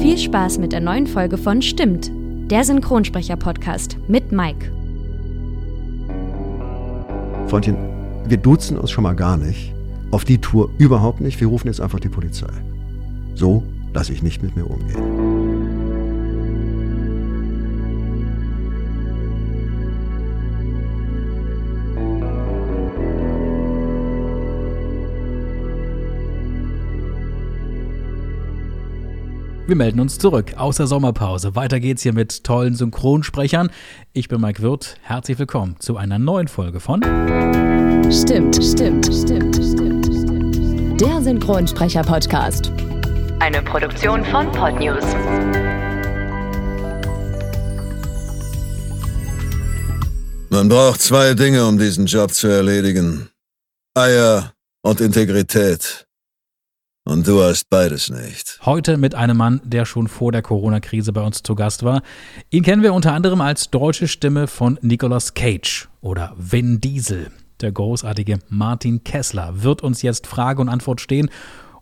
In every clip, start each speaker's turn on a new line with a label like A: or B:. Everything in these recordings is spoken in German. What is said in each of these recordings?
A: Viel Spaß mit der neuen Folge von Stimmt, der Synchronsprecher-Podcast mit Mike.
B: Freundchen, wir duzen uns schon mal gar nicht. Auf die Tour überhaupt nicht. Wir rufen jetzt einfach die Polizei. So lasse ich nicht mit mir umgehen.
C: Wir melden uns zurück aus der Sommerpause. Weiter geht's hier mit tollen Synchronsprechern. Ich bin Mike Wirth. Herzlich willkommen zu einer neuen Folge von
A: Stimmt, stimmt, stimmt, stimmt, stimmt. Der Synchronsprecher-Podcast. Eine Produktion von Podnews.
D: Man braucht zwei Dinge, um diesen Job zu erledigen. Eier und Integrität. Und du hast beides nicht.
C: Heute mit einem Mann, der schon vor der Corona-Krise bei uns zu Gast war. Ihn kennen wir unter anderem als deutsche Stimme von Nicolas Cage oder Vin Diesel. Der großartige Martin Kessler wird uns jetzt Frage und Antwort stehen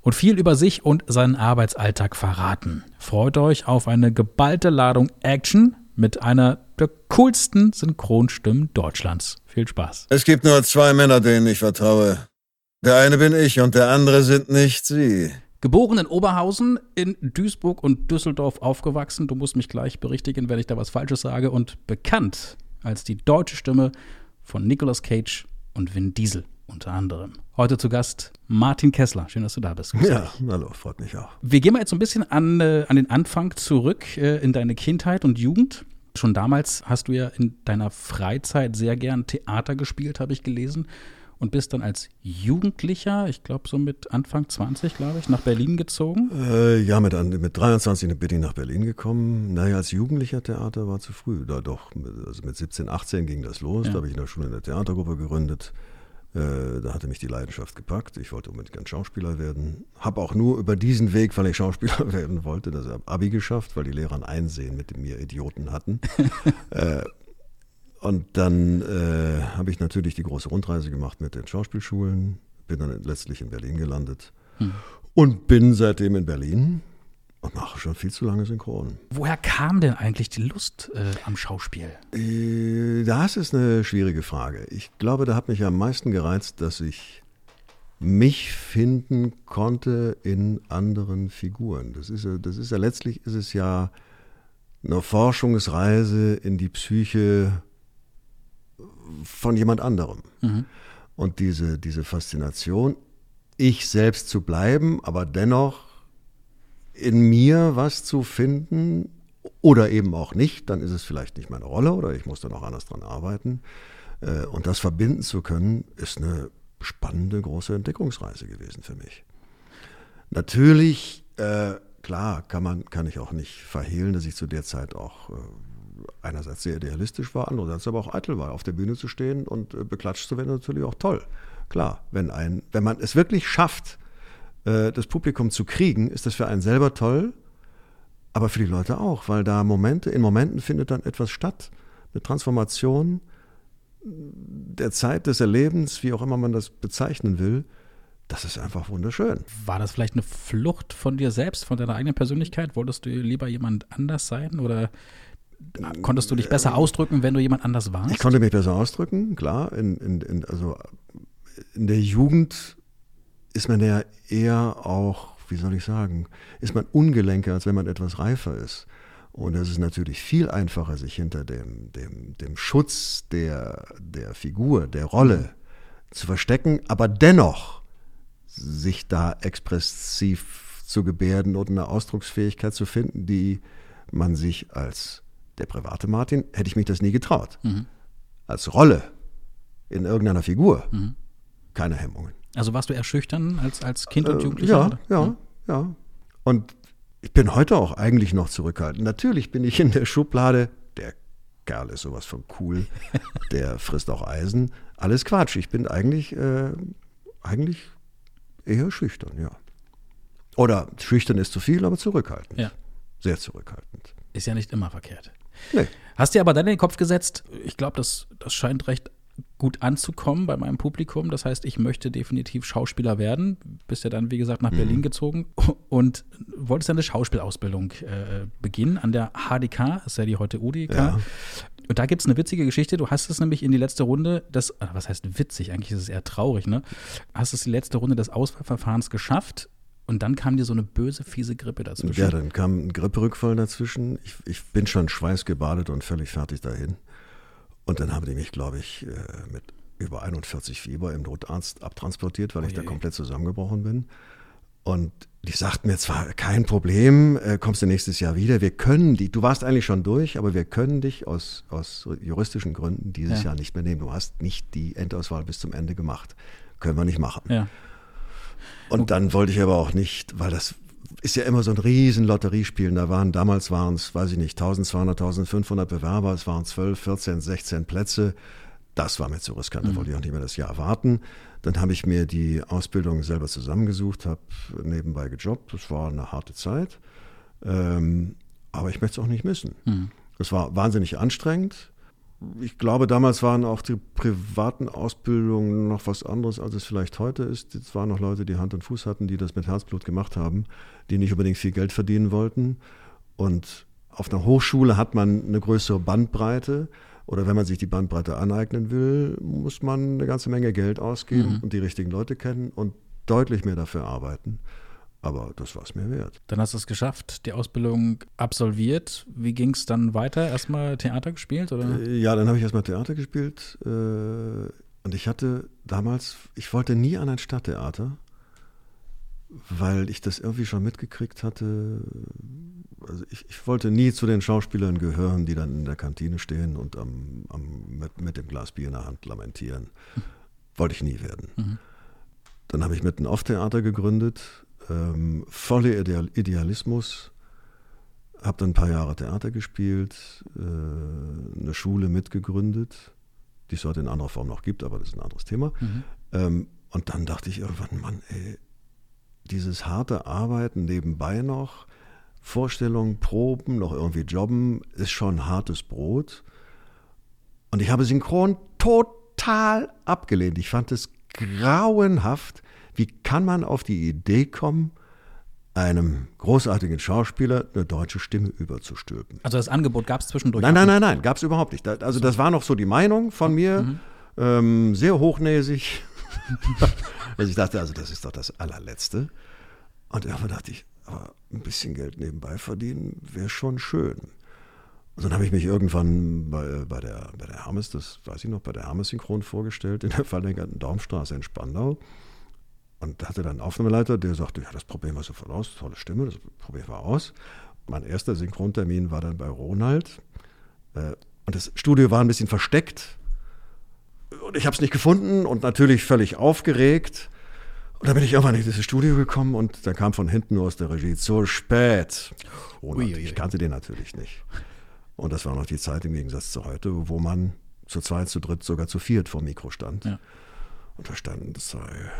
C: und viel über sich und seinen Arbeitsalltag verraten. Freut euch auf eine geballte Ladung Action mit einer der coolsten Synchronstimmen Deutschlands. Viel Spaß.
D: Es gibt nur zwei Männer, denen ich vertraue. Der eine bin ich und der andere sind nicht Sie.
C: Geboren in Oberhausen, in Duisburg und Düsseldorf aufgewachsen. Du musst mich gleich berichtigen, wenn ich da was Falsches sage. Und bekannt als die deutsche Stimme von Nicolas Cage und Vin Diesel unter anderem. Heute zu Gast Martin Kessler. Schön, dass du da bist. Grüß
B: Ja,
C: dich.
B: hallo, freut mich auch.
C: Wir gehen mal jetzt so ein bisschen an, äh, an den Anfang zurück äh, in deine Kindheit und Jugend. Schon damals hast du ja in deiner Freizeit sehr gern Theater gespielt, habe ich gelesen. Und bist dann als Jugendlicher, ich glaube so mit Anfang 20, glaube ich, nach Berlin gezogen.
B: Äh, ja, mit, mit 23 bin ich nach Berlin gekommen. Naja, als Jugendlicher Theater war zu früh. Da doch, mit- also mit 17, 18 ging das los.
C: Ja.
B: Da habe ich in der Schule eine Theatergruppe gegründet. Äh, da hatte mich die Leidenschaft gepackt. Ich wollte unbedingt ein Schauspieler werden. Habe auch nur über diesen Weg, weil ich Schauspieler werden wollte, das habe Abi geschafft, weil die Lehrer ein Einsehen mit mir Idioten hatten. äh, und dann äh, habe ich natürlich die große Rundreise gemacht mit den Schauspielschulen, bin dann letztlich in Berlin gelandet und bin seitdem in Berlin und mache schon viel zu lange Synchron.
C: Woher kam denn eigentlich die Lust äh, am Schauspiel?
B: Äh, Das ist eine schwierige Frage. Ich glaube, da hat mich am meisten gereizt, dass ich mich finden konnte in anderen Figuren. Das ist ja, das ist ja letztlich ist es ja eine Forschungsreise in die Psyche von jemand anderem. Und diese, diese Faszination, ich selbst zu bleiben, aber dennoch in mir was zu finden oder eben auch nicht, dann ist es vielleicht nicht meine Rolle oder ich muss da noch anders dran arbeiten. Äh, Und das verbinden zu können, ist eine spannende, große Entdeckungsreise gewesen für mich. Natürlich, äh, klar, kann, man, kann ich auch nicht verhehlen, dass ich zu der Zeit auch äh, einerseits sehr idealistisch war, andererseits aber auch eitel war. Auf der Bühne zu stehen und äh, beklatscht zu werden, natürlich auch toll. Klar, wenn, ein, wenn man es wirklich schafft, äh, das Publikum zu kriegen, ist das für einen selber toll, aber für die Leute auch, weil da Momente, in Momenten findet dann etwas statt, eine Transformation der Zeit des Erlebens, wie auch immer man das bezeichnen will, das ist einfach wunderschön.
C: War das vielleicht eine Flucht von dir selbst, von deiner eigenen Persönlichkeit? Wolltest du lieber jemand anders sein oder konntest du dich besser ausdrücken, wenn du jemand anders warst?
B: Ich konnte mich besser ausdrücken, klar. In, in, in, also in der Jugend ist man ja eher auch, wie soll ich sagen, ist man ungelenker, als wenn man etwas reifer ist. Und es ist natürlich viel einfacher, sich hinter dem, dem, dem Schutz der, der Figur, der Rolle zu verstecken, aber dennoch sich da expressiv zu gebärden und eine Ausdrucksfähigkeit zu finden, die man sich als der private Martin, hätte ich mich das nie getraut. Als Rolle in irgendeiner Figur, keine Hemmungen.
C: Also warst du eher schüchtern als, als Kind und
B: Äh,
C: Jugendlicher?
B: Ja,
C: oder?
B: ja, ja. Und ich bin heute auch eigentlich noch zurückhaltend. Natürlich bin ich in der Schublade, der Kerl ist sowas von cool, der frisst auch Eisen. Alles Quatsch. Ich bin eigentlich, äh, eigentlich eher schüchtern, ja. Oder schüchtern ist zu viel, aber zurückhaltend.
C: Ja.
B: Sehr zurückhaltend.
C: Ist ja nicht immer verkehrt.
B: Nee.
C: Hast dir aber dann in den Kopf gesetzt, ich glaube, das, das scheint recht gut anzukommen bei meinem Publikum. Das heißt, ich möchte definitiv Schauspieler werden. Bist ja dann, wie gesagt, nach mhm. Berlin gezogen und wolltest dann eine Schauspielausbildung äh, beginnen an der HDK, das ist ja die heute UDK. Ja. Und da gibt es eine witzige Geschichte. Du hast es nämlich in die letzte Runde des, was heißt witzig, eigentlich ist es eher traurig, ne? Hast es die letzte Runde des Auswahlverfahrens geschafft und dann kam dir so eine böse, fiese Grippe dazwischen.
B: Ja, dann kam ein Gripperückfall dazwischen. Ich, ich bin schon schweißgebadet und völlig fertig dahin. Und dann haben die mich, glaube ich, äh, mit über 41 Fieber im Notarzt abtransportiert, weil oh ich da komplett zusammengebrochen bin. Und die sagten mir zwar, kein Problem, äh, kommst du nächstes Jahr wieder. Wir können die, du warst eigentlich schon durch, aber wir können dich aus, aus juristischen Gründen dieses ja. Jahr nicht mehr nehmen. Du hast nicht die Endauswahl bis zum Ende gemacht. Können wir nicht machen. Ja. Und dann wollte ich aber auch nicht, weil das ist ja immer so ein riesen Lotteriespielen. Da waren, damals waren es, weiß ich nicht, 1200, 1500 Bewerber, es waren 12, 14, 16 Plätze. Das war mir zu riskant, da mhm. wollte ich auch nicht mehr das Jahr warten. Dann habe ich mir die Ausbildung selber zusammengesucht, habe nebenbei gejobbt. Das war eine harte Zeit. Ähm, aber ich möchte es auch nicht missen. Mhm. Es war wahnsinnig anstrengend ich glaube, damals waren auch die privaten Ausbildungen noch was anderes, als es vielleicht heute ist. Es waren noch Leute, die Hand und Fuß hatten, die das mit Herzblut gemacht haben, die nicht unbedingt viel Geld verdienen wollten. Und auf einer Hochschule hat man eine größere Bandbreite. Oder wenn man sich die Bandbreite aneignen will, muss man eine ganze Menge Geld ausgeben mhm. und die richtigen Leute kennen und deutlich mehr dafür arbeiten. Aber das war es mir wert.
C: Dann hast du es geschafft, die Ausbildung absolviert. Wie ging es dann weiter? Erstmal Theater gespielt? Oder?
B: Äh, ja, dann habe ich erstmal Theater gespielt. Äh, und ich hatte damals, ich wollte nie an ein Stadttheater, weil ich das irgendwie schon mitgekriegt hatte. Also ich, ich wollte nie zu den Schauspielern gehören, die dann in der Kantine stehen und am, am mit, mit, dem Glas Bier in der Hand lamentieren. Wollte ich nie werden. Mhm. Dann habe ich mit einem Off-Theater gegründet ähm, voller Ideal Idealismus. Habe dann ein paar Jahre Theater gespielt, äh, eine Schule mitgegründet, die es heute in anderer Form noch gibt, aber das ist ein anderes Thema. Mhm. Ähm, und dann dachte ich irgendwann, Mann, ey, dieses harte Arbeiten nebenbei noch, Vorstellungen, Proben, noch irgendwie jobben, ist schon hartes Brot. Und ich habe Synchron total abgelehnt. Ich fand es grauenhaft, wie kann man auf die Idee kommen, einem großartigen Schauspieler eine deutsche Stimme überzustülpen?
C: Also das Angebot gab es zwischendurch?
B: Nein, nein, nein, nein, gab es überhaupt nicht. Also das war noch so die Meinung von mir, mhm. ähm, sehr hochnäsig. also ich dachte, also das ist doch das allerletzte. Und irgendwann dachte ich, aber ein bisschen Geld nebenbei verdienen wäre schon schön. Und dann habe ich mich irgendwann bei, bei, der, bei der Hermes, das weiß ich noch, bei der Hermes Synchron vorgestellt, in der verlängerten Daumstraße in Spandau. Und hatte dann einen Aufnahmeleiter, der sagte, ja, das probieren wir sofort aus, tolle Stimme, das probieren wir aus. Mein erster Synchrontermin war dann bei Ronald. Äh, und das Studio war ein bisschen versteckt. Und ich habe es nicht gefunden und natürlich völlig aufgeregt. Und dann bin ich irgendwann in dieses Studio gekommen und da kam von hinten nur aus der Regie, zu spät. Ronald, ich kannte den natürlich nicht. Und das war noch die Zeit im Gegensatz zu heute, wo man zu zweit, zu dritt, sogar zu viert vor dem Mikro stand. Ja. Und da standen zwei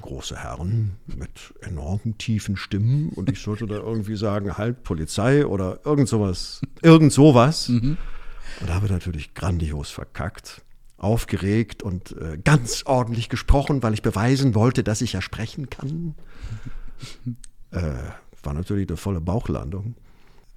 B: große Herren mit enormen tiefen Stimmen und ich sollte da irgendwie sagen, halt Polizei oder irgend sowas, irgend sowas. Mhm. Und habe natürlich grandios verkackt, aufgeregt und äh, ganz ordentlich gesprochen, weil ich beweisen wollte, dass ich ja sprechen kann. Äh, war natürlich eine volle Bauchlandung.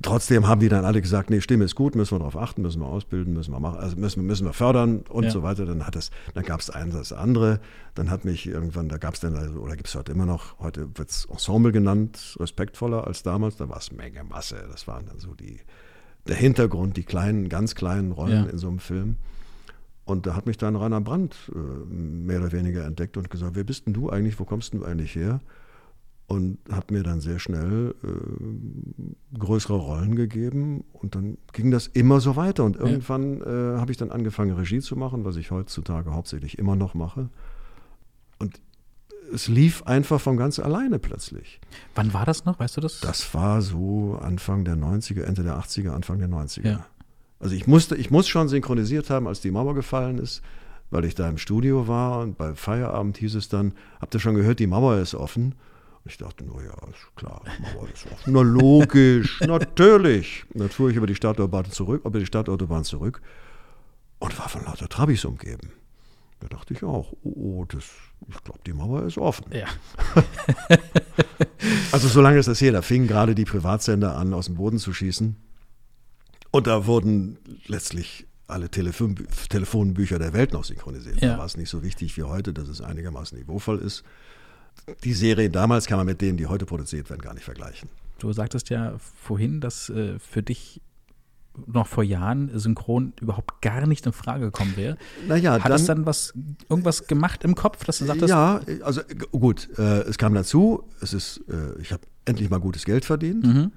B: Trotzdem haben die dann alle gesagt, nee, Stimme ist gut, müssen wir darauf achten, müssen wir ausbilden, müssen wir machen, also müssen, müssen wir fördern und ja. so weiter. Dann hat es, dann gab es ein das andere. Dann hat mich irgendwann, da gab es dann, also, oder gibt es heute immer noch, heute wird es Ensemble genannt, respektvoller als damals. Da war es Menge Masse. Das waren dann so die, der Hintergrund, die kleinen, ganz kleinen Rollen ja. in so einem Film. Und da hat mich dann Rainer Brandt äh, mehr oder weniger entdeckt und gesagt, wer bist denn du eigentlich, wo kommst du eigentlich her? Und hat mir dann sehr schnell äh, größere Rollen gegeben und dann ging das immer so weiter und irgendwann ja. äh, habe ich dann angefangen Regie zu machen, was ich heutzutage hauptsächlich immer noch mache und es lief einfach von ganz alleine plötzlich.
C: Wann war das noch, weißt du das?
B: Das war so Anfang der 90er, Ende der 80er, Anfang der 90er. Ja. Also ich musste, ich muss schon synchronisiert haben, als die Mauer gefallen ist, weil ich da im Studio war und bei Feierabend hieß es dann, habt ihr schon gehört, die Mauer ist offen? Ich dachte, na ja, ist klar, Mauer ist offen. Na logisch, natürlich. Dann fuhr ich über die Stadtautobahn zurück, über die Stadtautobahn zurück. und war von lauter Trabis umgeben. Da dachte ich auch, oh, oh das, ich glaube, die Mauer ist offen.
C: Ja.
B: also so lange ist das her, da fingen gerade die Privatsender an, aus dem Boden zu schießen. Und da wurden letztlich alle Telefon Telefonbücher der Welt noch synchronisiert. Ja. Da war es nicht so wichtig wie heute, dass es einigermaßen niveauvoll ist. Die Serien damals kann man mit denen, die heute produziert werden, gar nicht vergleichen.
C: Du sagtest ja vorhin, dass äh, für dich noch vor Jahren synchron überhaupt gar nicht in Frage gekommen wäre.
B: Naja,
C: Hat dann, es dann was, irgendwas gemacht im Kopf, dass du sagtest?
B: Ja, also gut, äh, es kam dazu, es ist, äh, ich habe endlich mal gutes Geld verdient. Mhm.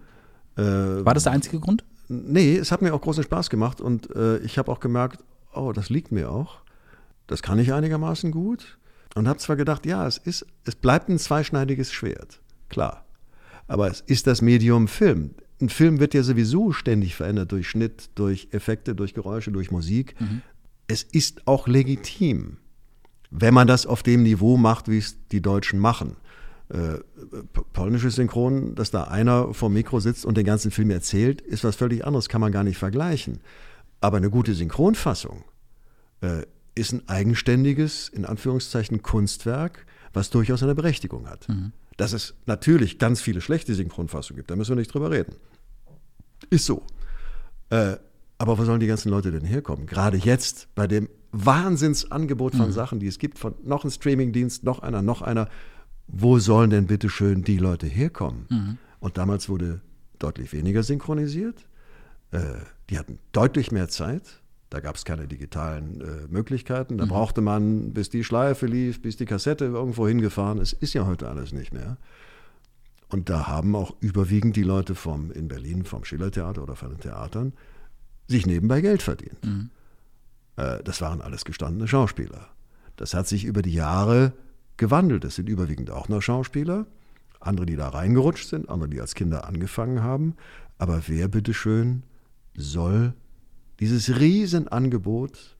C: Äh, War das der einzige Grund?
B: Nee, es hat mir auch großen Spaß gemacht und äh, ich habe auch gemerkt, oh, das liegt mir auch. Das kann ich einigermaßen gut. Und habe zwar gedacht, ja, es ist, es bleibt ein zweischneidiges Schwert, klar. Aber es ist das Medium Film ein Film wird ja sowieso ständig verändert durch Schnitt, durch Effekte, durch Geräusche, durch Musik. Mhm. Es ist auch legitim, wenn man das auf dem Niveau macht, wie es die Deutschen machen. Äh, polnisches Synchron, dass da einer vor dem Mikro sitzt und den ganzen Film erzählt, ist was völlig anderes, kann man gar nicht vergleichen. Aber eine gute Synchronfassung äh, ist ein eigenständiges, in Anführungszeichen, Kunstwerk, was durchaus eine Berechtigung hat. Mhm. Dass es natürlich ganz viele schlechte Synchronfassungen gibt, da müssen wir nicht drüber reden. Ist so. Äh, aber wo sollen die ganzen Leute denn herkommen? Gerade jetzt bei dem Wahnsinnsangebot von mhm. Sachen, die es gibt, von noch ein Streamingdienst, noch einer, noch einer. Wo sollen denn bitte schön die Leute herkommen? Mhm. Und damals wurde deutlich weniger synchronisiert. Äh, die hatten deutlich mehr Zeit. Da gab es keine digitalen äh, Möglichkeiten. Da mhm. brauchte man, bis die Schleife lief, bis die Kassette irgendwo hingefahren ist. Ist ja heute alles nicht mehr. Und da haben auch überwiegend die Leute vom, in Berlin vom Schillertheater oder von den Theatern sich nebenbei Geld verdient. Mhm. Äh, das waren alles gestandene Schauspieler. Das hat sich über die Jahre gewandelt. Es sind überwiegend auch noch Schauspieler. Andere, die da reingerutscht sind, andere, die als Kinder angefangen haben. Aber wer bitteschön soll dieses Riesenangebot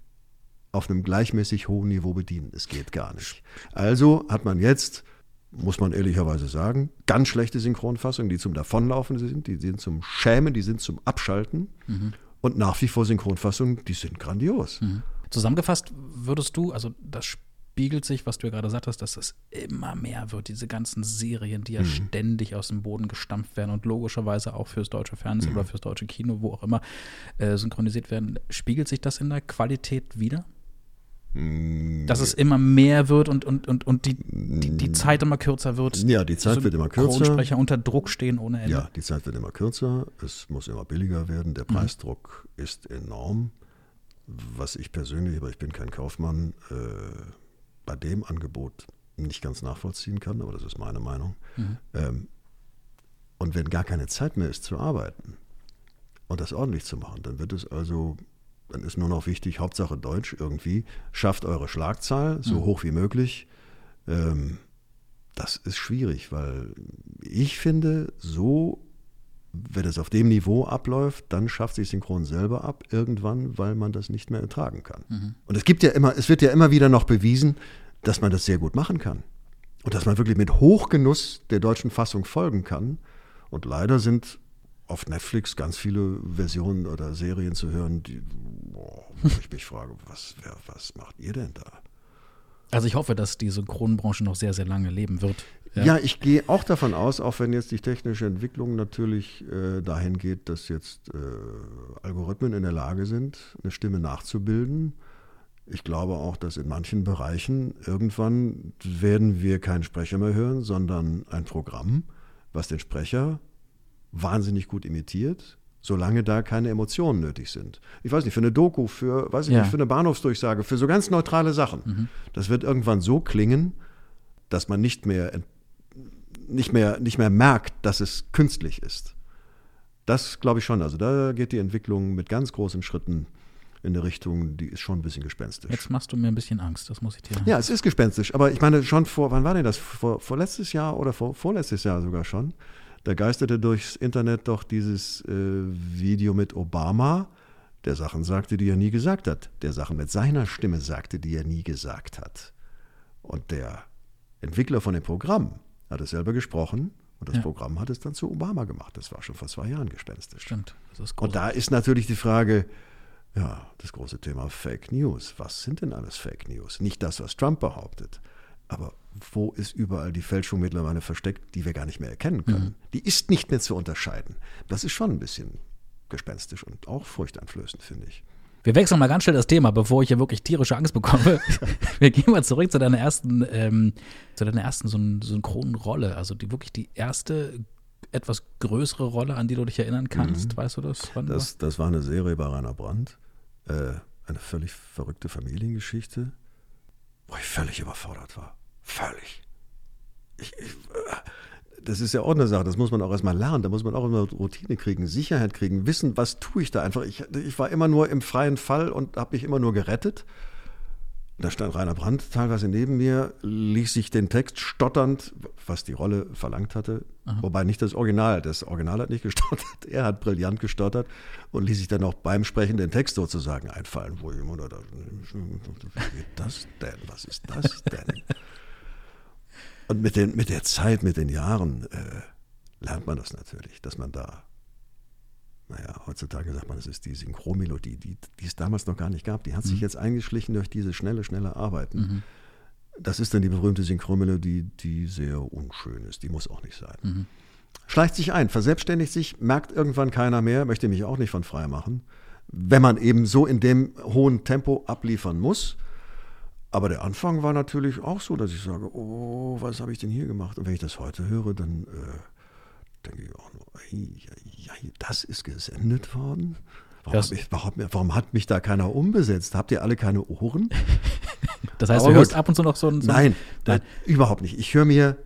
B: auf einem gleichmäßig hohen Niveau bedienen. Es geht gar nicht. Also hat man jetzt, muss man ehrlicherweise sagen, ganz schlechte Synchronfassungen, die zum Davonlaufen sind, die sind zum Schämen, die sind zum Abschalten. Mhm. Und nach wie vor Synchronfassungen, die sind grandios. Mhm.
C: Zusammengefasst würdest du, also das spiegelt sich, was du ja gerade sagtest, dass es immer mehr wird, diese ganzen Serien, die ja mhm. ständig aus dem Boden gestampft werden und logischerweise auch fürs deutsche Fernsehen mhm. oder fürs deutsche Kino, wo auch immer, äh, synchronisiert werden. Spiegelt sich das in der Qualität wieder? Mm, dass es immer mehr wird und, und, und, und die, die, die, Zeit immer kürzer wird.
B: Ja, die Zeit wird immer kürzer.
C: Synchronsprecher unter Druck stehen ohne Ende.
B: Ja, die Zeit wird immer kürzer. Es muss immer billiger werden. Der mhm. Preisdruck mhm. ist enorm. Was ich persönlich, aber ich bin kein Kaufmann, äh, bei dem Angebot nicht ganz nachvollziehen kann, aber das ist meine Meinung. Mhm. Ähm, und wenn gar keine Zeit mehr ist zu arbeiten und das ordentlich zu machen, dann wird es also, dann ist nur noch wichtig, Hauptsache Deutsch irgendwie, schafft eure Schlagzahl so mhm. hoch wie möglich. Ähm, das ist schwierig, weil ich finde, so wenn es auf dem Niveau abläuft, dann schafft sich Synchron selber ab irgendwann, weil man das nicht mehr ertragen kann. Mhm. Und es gibt ja immer, es wird ja immer wieder noch bewiesen, dass man das sehr gut machen kann. Und dass man wirklich mit Hochgenuss der deutschen Fassung folgen kann. Und leider sind auf Netflix ganz viele Versionen oder Serien zu hören, die, boah, wo ich mich frage, was, wer, was macht ihr denn da?
C: Also ich hoffe, dass die Synchronbranche noch sehr, sehr lange leben wird.
B: Ja, ja ich gehe auch davon aus, auch wenn jetzt die technische Entwicklung natürlich äh, dahin geht, dass jetzt äh, Algorithmen in der Lage sind, eine Stimme nachzubilden. Ich glaube auch, dass in manchen Bereichen irgendwann werden wir keinen Sprecher mehr hören, sondern ein Programm, was den Sprecher wahnsinnig gut imitiert solange da keine Emotionen nötig sind. Ich weiß nicht, für eine Doku, für, weiß ich ja. nicht, für eine Bahnhofsdurchsage, für so ganz neutrale Sachen. Mhm. Das wird irgendwann so klingen, dass man nicht mehr, nicht mehr, nicht mehr merkt, dass es künstlich ist. Das glaube ich schon. Also da geht die Entwicklung mit ganz großen Schritten in eine Richtung, die ist schon ein bisschen gespenstisch.
C: Jetzt machst du mir ein bisschen Angst, das muss ich dir.
B: Ja, es ist gespenstisch, aber ich meine schon vor, wann war denn das? Vor, vor letztes Jahr oder vor, vorletztes Jahr sogar schon da geisterte durchs Internet doch dieses äh, Video mit Obama, der Sachen sagte, die er nie gesagt hat, der Sachen mit seiner Stimme sagte, die er nie gesagt hat. Und der Entwickler von dem Programm hat es selber gesprochen und das ja. Programm hat es dann zu Obama gemacht. Das war schon vor zwei Jahren gespenstisch.
C: Stimmt.
B: und da ist natürlich die Frage, Ja, das große Thema Fake News. Was sind denn alles Fake News? Nicht das, was Trump behauptet. Aber wo ist überall die Fälschung mittlerweile versteckt, die wir gar nicht mehr erkennen können? Mhm. Die ist nicht mehr zu unterscheiden. Das ist schon ein bisschen gespenstisch und auch furchteinflößend, finde ich.
C: Wir wechseln mal ganz schnell das Thema, bevor ich hier wirklich tierische Angst bekomme. Wir gehen mal zurück zu deiner ersten, ähm, zu deiner ersten synchronen Rolle. Also die wirklich die erste etwas größere Rolle, an die du dich erinnern kannst. Mhm. Weißt du das?
B: das, das war eine Serie bei Rainer Brandt. Äh, eine völlig verrückte Familiengeschichte, wo ich völlig überfordert war. Völlig. Ich, ich, äh, das ist ja auch eine Sache, das muss man auch erstmal lernen, da muss man auch immer Routine kriegen, Sicherheit kriegen, wissen, was tue ich da einfach. Ich, ich war immer nur im freien Fall und habe mich immer nur gerettet. Da stand Rainer Brandt teilweise neben mir, ließ sich den Text stotternd, was die Rolle verlangt hatte, Aha. wobei nicht das Original, das Original hat nicht gestottert, er hat brillant gestottert und ließ sich dann auch beim Sprechen den Text sozusagen einfallen, wo ich immer dachte, wie geht das denn, was ist das denn? Und mit, den, mit der Zeit, mit den Jahren äh, lernt man das natürlich, dass man da, naja, heutzutage sagt man, das ist die Synchromelodie, die, die es damals noch gar nicht gab. Die hat mhm. sich jetzt eingeschlichen durch diese schnelle, schnelle Arbeiten. Mhm. Das ist dann die berühmte Synchromelodie, die sehr unschön ist. Die muss auch nicht sein. Mhm. Schleicht sich ein, verselbstständigt sich, merkt irgendwann keiner mehr, möchte mich auch nicht von frei machen. Wenn man eben so in dem hohen Tempo abliefern muss, aber der Anfang war natürlich auch so, dass ich sage, oh, was habe ich denn hier gemacht? Und wenn ich das heute höre, dann äh, denke ich auch nur, ja, das ist gesendet worden. Warum, ich, warum, warum, hat mich da keiner umbesetzt? Habt ihr alle keine Ohren?
C: das heißt, Aber du hörst ab und zu noch so ein.
B: So nein, nein, überhaupt nicht. Ich höre mir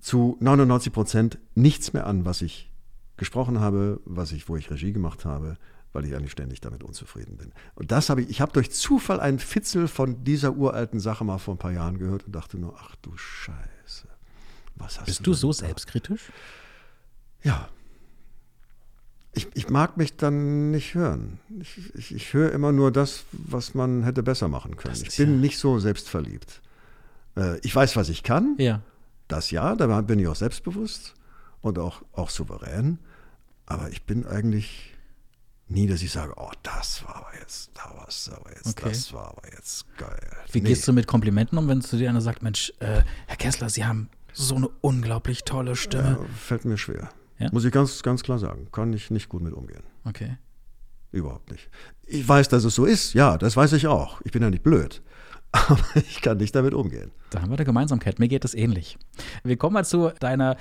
B: zu 99 Prozent nichts mehr an, was ich gesprochen habe, was ich, wo ich Regie gemacht habe weil ich eigentlich ständig damit unzufrieden bin. Und das habe ich, ich habe durch Zufall einen Fitzel von dieser uralten Sache mal vor ein paar Jahren gehört und dachte nur, ach du Scheiße.
C: Was hast Bist du, du so da? selbstkritisch?
B: Ja. Ich, ich, mag mich dann nicht hören. Ich, ich, ich höre immer nur das, was man hätte besser machen können. Ich bin ja. nicht so selbstverliebt. Äh, ich weiß, was ich kann.
C: Ja.
B: Das ja, da bin ich auch selbstbewusst und auch, auch souverän. Aber ich bin eigentlich nie, dass ich sage, oh, das war aber jetzt, da war es aber jetzt, okay. das war aber jetzt geil.
C: Wie nee. gehst du mit Komplimenten um, wenn zu dir einer sagt, Mensch, äh, Herr Kessler, Sie haben so eine unglaublich tolle Stimme? Ja,
B: fällt mir schwer. Ja? Muss ich ganz, ganz klar sagen. Kann ich nicht gut mit umgehen.
C: Okay.
B: Überhaupt nicht. Ich weiß, dass es so ist, ja, das weiß ich auch. Ich bin ja nicht blöd. Aber ich kann nicht damit umgehen.
C: Da haben wir eine Gemeinsamkeit. Mir geht es ähnlich. Wir kommen mal zu deiner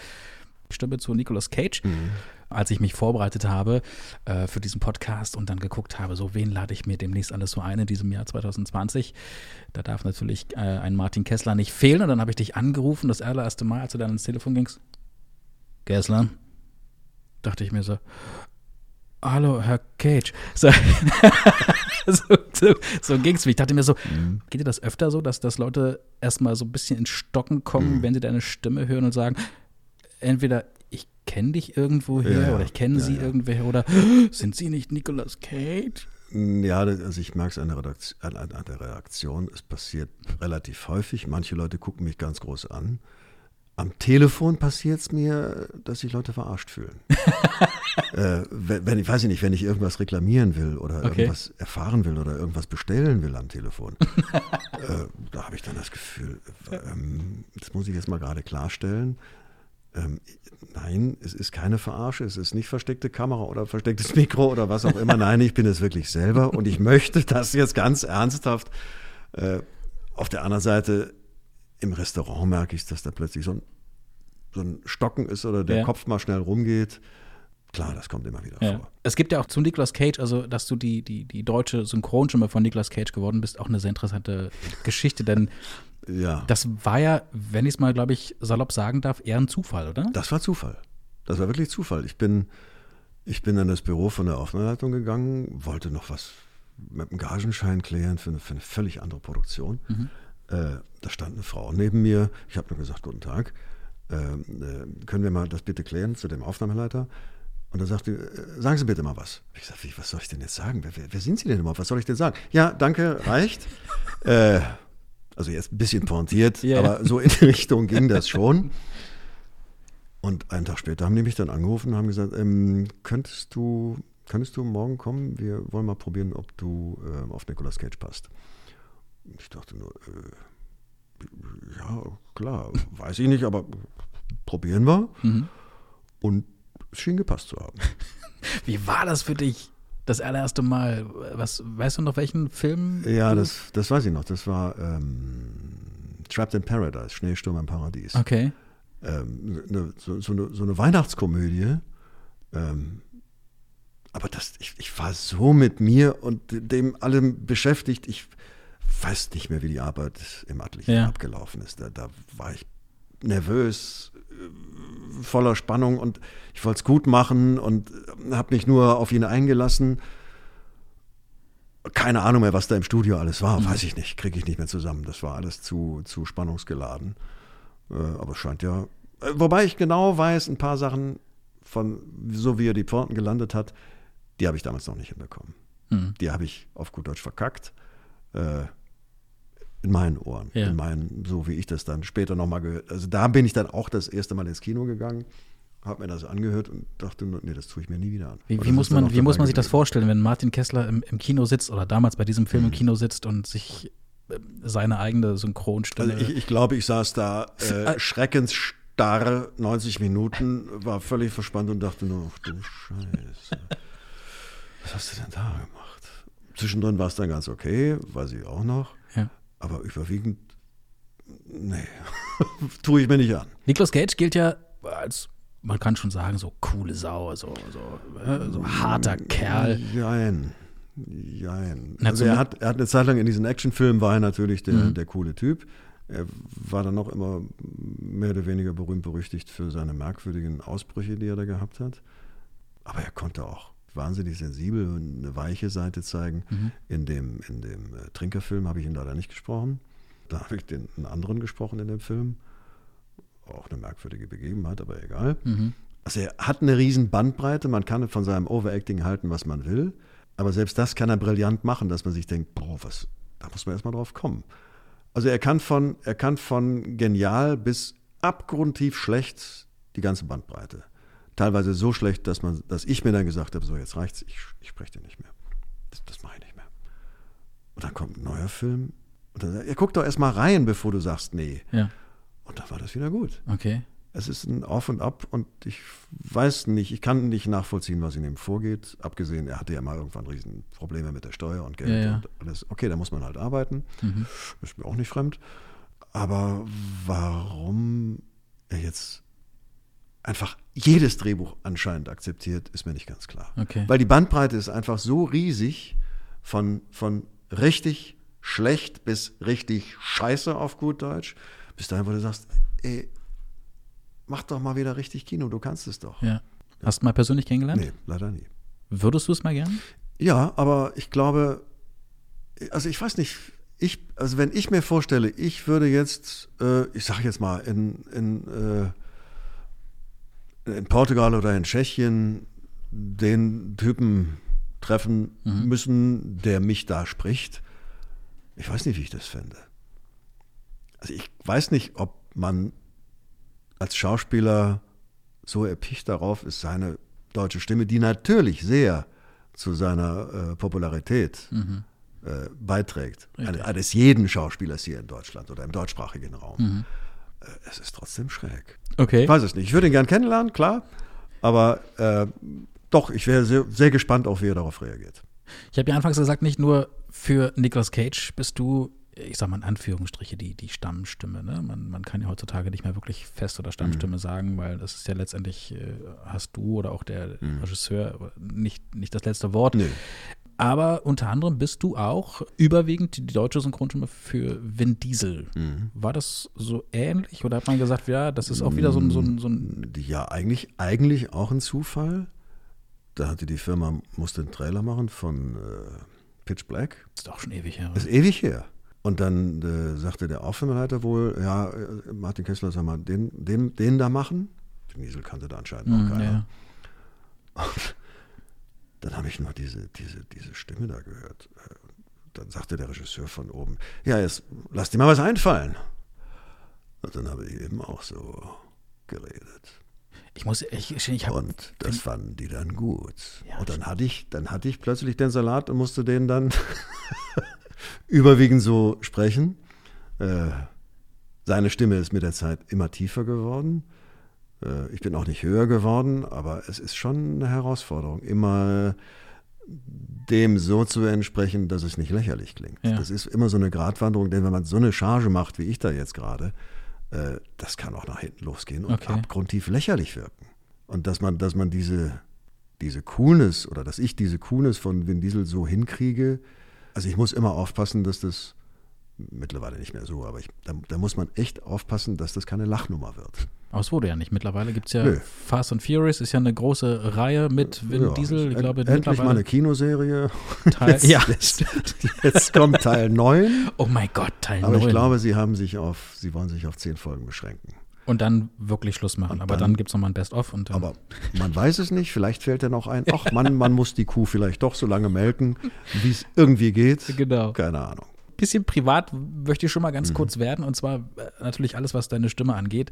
C: Stimme zu Nicolas Cage. Mhm als ich mich vorbereitet habe äh, für diesen Podcast und dann geguckt habe, so wen lade ich mir demnächst alles so ein in diesem Jahr 2020. Da darf natürlich äh, ein Martin Kessler nicht fehlen. Und dann habe ich dich angerufen, das allererste Mal, als du dann ins Telefon gingst. Kessler, dachte ich mir so, hallo, Herr Cage. So, so, so, so ging es mir. Ich dachte mir so, mhm. geht dir das öfter so, dass, dass Leute erstmal so ein bisschen in Stocken kommen, mhm. wenn sie deine Stimme hören und sagen, entweder ich kenne dich irgendwo her ja, oder ich kenne ja, sie ja. irgendwoher oder sind sie nicht Nicolas Cage?
B: Ja, also ich merke es an, an, der Reaktion. Es passiert relativ häufig. Manche Leute gucken mich ganz groß an. Am Telefon passiert es mir, dass sich Leute verarscht fühlen. äh, wenn, ich weiß nicht, wenn ich irgendwas reklamieren will oder okay. irgendwas erfahren will oder irgendwas bestellen will am Telefon, äh, da habe ich dann das Gefühl, ähm, das muss ich jetzt mal gerade klarstellen. Ähm, nein, es ist keine Verarsche, es ist nicht versteckte Kamera oder verstecktes Mikro oder was auch immer. Nein, ich bin es wirklich selber und ich möchte das jetzt ganz ernsthaft. Äh, auf der anderen Seite, im Restaurant merke ich, dass da plötzlich so ein, so ein Stocken ist oder der ja. Kopf mal schnell rumgeht. Klar, das kommt immer wieder ja. vor.
C: Es gibt ja auch zu Nicolas Cage, also dass du die, die, die deutsche Synchronstimme von Nicolas Cage geworden bist, auch eine sehr interessante Geschichte, denn ja. Das war ja, wenn ich es mal, glaube ich, salopp sagen darf, eher ein Zufall, oder?
B: Das war Zufall. Das war wirklich Zufall. Ich bin, ich bin an das Büro von der Aufnahmeleitung gegangen, wollte noch was mit dem Gagenschein klären für eine, für eine völlig andere Produktion. Mhm. Äh, da stand eine Frau neben mir. Ich habe nur gesagt, guten Tag. Äh, äh, können wir mal das bitte klären zu dem Aufnahmeleiter? Und dann sagte, äh, sagen Sie bitte mal was. Ich sagte, was soll ich denn jetzt sagen? Wer, wer, wer sind Sie denn überhaupt? Was soll ich denn sagen? Ja, danke, reicht. äh, also jetzt ein bisschen pointiert, yeah. aber so in die Richtung ging das schon. Und einen Tag später haben die mich dann angerufen und haben gesagt, ähm, könntest du könntest du morgen kommen? Wir wollen mal probieren, ob du äh, auf Nicolas Cage passt. Ich dachte nur, äh, ja, klar, weiß ich nicht, aber probieren wir.
C: Mhm.
B: Und es schien gepasst zu haben.
C: Wie war das für dich? Das allererste Mal, was, weißt du noch welchen Film?
B: Ja, das, das weiß ich noch. Das war ähm, Trapped in Paradise, Schneesturm im Paradies.
C: Okay.
B: ähm, ne, so, so, eine, so eine Weihnachtskomödie. Ähm, aber das, ich, ich war so mit mir und dem allem beschäftigt, ich weiß nicht mehr, wie die Arbeit im Atelier
C: Ja.
B: abgelaufen ist. Da, da war ich nervös, voller Spannung und ich wollte es gut machen und habe mich nur auf ihn eingelassen. Keine Ahnung mehr, was da im Studio alles war, weiß ich nicht, kriege ich nicht mehr zusammen. Das war alles zu, zu spannungsgeladen. Äh, aber es scheint ja. Äh, wobei ich genau weiß, ein paar Sachen von so wie er die Pforten gelandet hat, die habe ich damals noch nicht hinbekommen.
C: Mhm.
B: Die habe ich auf gut Deutsch verkackt. Äh, in meinen Ohren.
C: Ja.
B: In meinen, so wie ich das dann später nochmal gehört. Also da bin ich dann auch das erste Mal ins Kino gegangen, habe mir das angehört und dachte, nee, das tue ich mir nie wieder an.
C: Wie, wie, muss man, wie muss man sich das vorstellen, wenn Martin Kessler im, im Kino sitzt oder damals bei diesem Film im Kino sitzt und sich äh, seine eigene Synchronstimme.
B: Also ich, ich glaube, ich saß da äh, schreckensstarr 90 Minuten, war völlig verspannt und dachte nur, ach du Scheiße. Was hast du denn da gemacht? Zwischendrin war es dann ganz okay, weiß ich auch noch.
C: ja.
B: Aber überwiegend, nee, tue ich mir nicht an.
C: Nicolas Cage gilt ja als, man kann schon sagen, so coole Sau, so, so, äh, so harter Kerl.
B: Jein. Jein. Also er hat, er hat eine Zeit lang in diesen Actionfilmen war er natürlich der,
C: Mhm.
B: der coole Typ. Er war dann auch immer mehr oder weniger berühmt berüchtigt für seine merkwürdigen Ausbrüche, die er da gehabt hat. Aber er konnte auch wahnsinnig sensibel und eine weiche Seite zeigen.
C: Mhm.
B: In dem, in dem äh, Trinkerfilm habe ich ihn leider nicht gesprochen. Da habe ich den einen anderen gesprochen in dem Film. Auch eine merkwürdige Begebenheit, aber egal.
C: Mhm.
B: Also er hat eine riesen Bandbreite, man kann von seinem Overacting halten, was man will, aber selbst das kann er brillant machen, dass man sich denkt, boah, was, da muss man erstmal drauf kommen. Also er kann von, er kann von genial bis abgrundtief schlecht die ganze Bandbreite. Teilweise so schlecht, dass man, dass ich mir dann gesagt habe, so jetzt reicht's, ich, ich spreche dir nicht mehr. Das, das mache ich nicht mehr. Und dann kommt ein neuer Film. Und dann, ja, guck doch erst mal rein, bevor du sagst, nee.
C: Ja,
B: Und dann war das wieder gut.
C: okay.
B: Es ist ein Auf und Ab und ich weiß nicht, ich kann nicht nachvollziehen, was in ihm vorgeht. Abgesehen, er hatte ja mal irgendwann riesen Probleme mit der Steuer und Geld
C: Ja, ja.
B: und alles. Okay, da muss man halt arbeiten.
C: Mhm.
B: Ist mir auch nicht fremd. Aber warum er jetzt einfach jedes Drehbuch anscheinend akzeptiert, ist mir nicht ganz klar.
C: Okay.
B: Weil die Bandbreite ist einfach so riesig von, von richtig schlecht bis richtig scheiße auf gut Deutsch, bis dahin, wo du sagst, ey, mach doch mal wieder richtig Kino, du kannst es doch.
C: Ja. Hast du mal persönlich kennengelernt?
B: Nee, leider nie.
C: Würdest du es mal gern?
B: Ja, aber ich glaube, also ich weiß nicht, ich, also wenn ich mir vorstelle, ich würde jetzt, äh, ich sage jetzt mal, in, in, äh, in Portugal oder in Tschechien den Typen treffen müssen, der mich da spricht, ich weiß nicht, wie ich das fände. Also ich weiß nicht, ob man als Schauspieler so erpicht darauf ist, seine deutsche Stimme, die natürlich sehr zu seiner äh, Popularität äh, beiträgt, eine, eines jeden Schauspielers hier in Deutschland oder im deutschsprachigen Raum. Äh, es ist trotzdem schräg.
C: Okay.
B: Ich weiß es nicht. Ich würde ihn gern kennenlernen, klar, aber äh, doch, ich wäre sehr, sehr gespannt, auch wie er darauf reagiert.
C: Ich habe ja anfangs gesagt, nicht nur für Nicolas Cage bist du, ich sag mal in Anführungsstriche, die, die Stammstimme. Ne? Man, man kann ja heutzutage nicht mehr wirklich Fest- oder Stammstimme sagen, weil das ist ja letztendlich, äh, hast du oder auch der Regisseur nicht, nicht das letzte Wort.
B: Nee.
C: Aber unter anderem bist du auch überwiegend die deutsche Synchronstimme für Vin Diesel. War das so ähnlich oder hat man gesagt, ja, das ist auch wieder so ein, so ein, so ein
B: Ja, eigentlich, eigentlich auch ein Zufall. Da hatte die Firma, musste einen Trailer machen von äh, Pitch Black.
C: ist auch schon ewig her.
B: Das ist ewig her. Und dann äh, sagte der Aufnahmeleiter wohl, ja, äh, Martin Kessler, sag mal, den, den, den da machen. Den Diesel kannte da anscheinend noch
C: Hm,
B: keiner.
C: ja.
B: Dann habe ich noch diese, diese, diese Stimme da gehört. Äh, Dann sagte der Regisseur von oben, ja, jetzt lass dir mal was einfallen. Und dann habe ich eben auch so geredet.
C: Ich muss, ich, ich, ich hab,
B: Und das fanden die dann gut.
C: Ja,
B: und dann hatte ich, dann hatte ich plötzlich den Salat und musste den dann überwiegend so sprechen. Äh, seine Stimme ist mit der Zeit immer tiefer geworden. Äh, ich bin auch nicht höher geworden, aber es ist schon eine Herausforderung, immer dem so zu entsprechen, dass es nicht lächerlich klingt.
C: Ja.
B: Das ist immer so eine Gratwanderung, denn wenn man so eine Charge macht, wie ich da jetzt gerade, äh, das kann auch nach hinten losgehen und
C: Okay.
B: abgrundtief lächerlich wirken. Und dass man, dass man diese, diese Coolness oder dass ich diese Coolness von Vin Diesel so hinkriege, also ich muss immer aufpassen, dass das mittlerweile nicht mehr so, aber ich, da, da muss man echt aufpassen, dass das keine Lachnummer wird.
C: Aber es wurde ja nicht. Mittlerweile gibt es ja
B: Nö.
C: Fast and Furious, ist ja eine große Reihe mit Vin
B: Ja,
C: Diesel. Ich glaube,
B: endlich mal eine Kinoserie.
C: Teil,
B: Jetzt,
C: ja,
B: jetzt, jetzt kommt Teil 9.
C: Oh mein Gott, Teil
B: Aber ich
C: 9.
B: glaube, sie haben sich auf, sie wollen sich auf zehn Folgen beschränken.
C: Und dann wirklich Schluss machen.
B: Und
C: Aber
B: dann-
C: dann, gibt es nochmal ein Best-of.
B: Aber man weiß es nicht, vielleicht fällt dann auch ein, ach Mann, man muss die Kuh vielleicht doch so lange melken, wie es irgendwie geht.
C: Genau.
B: Keine Ahnung.
C: bisschen privat möchte ich schon mal ganz
B: Mhm.
C: kurz werden. Und zwar äh, natürlich alles, was deine Stimme angeht.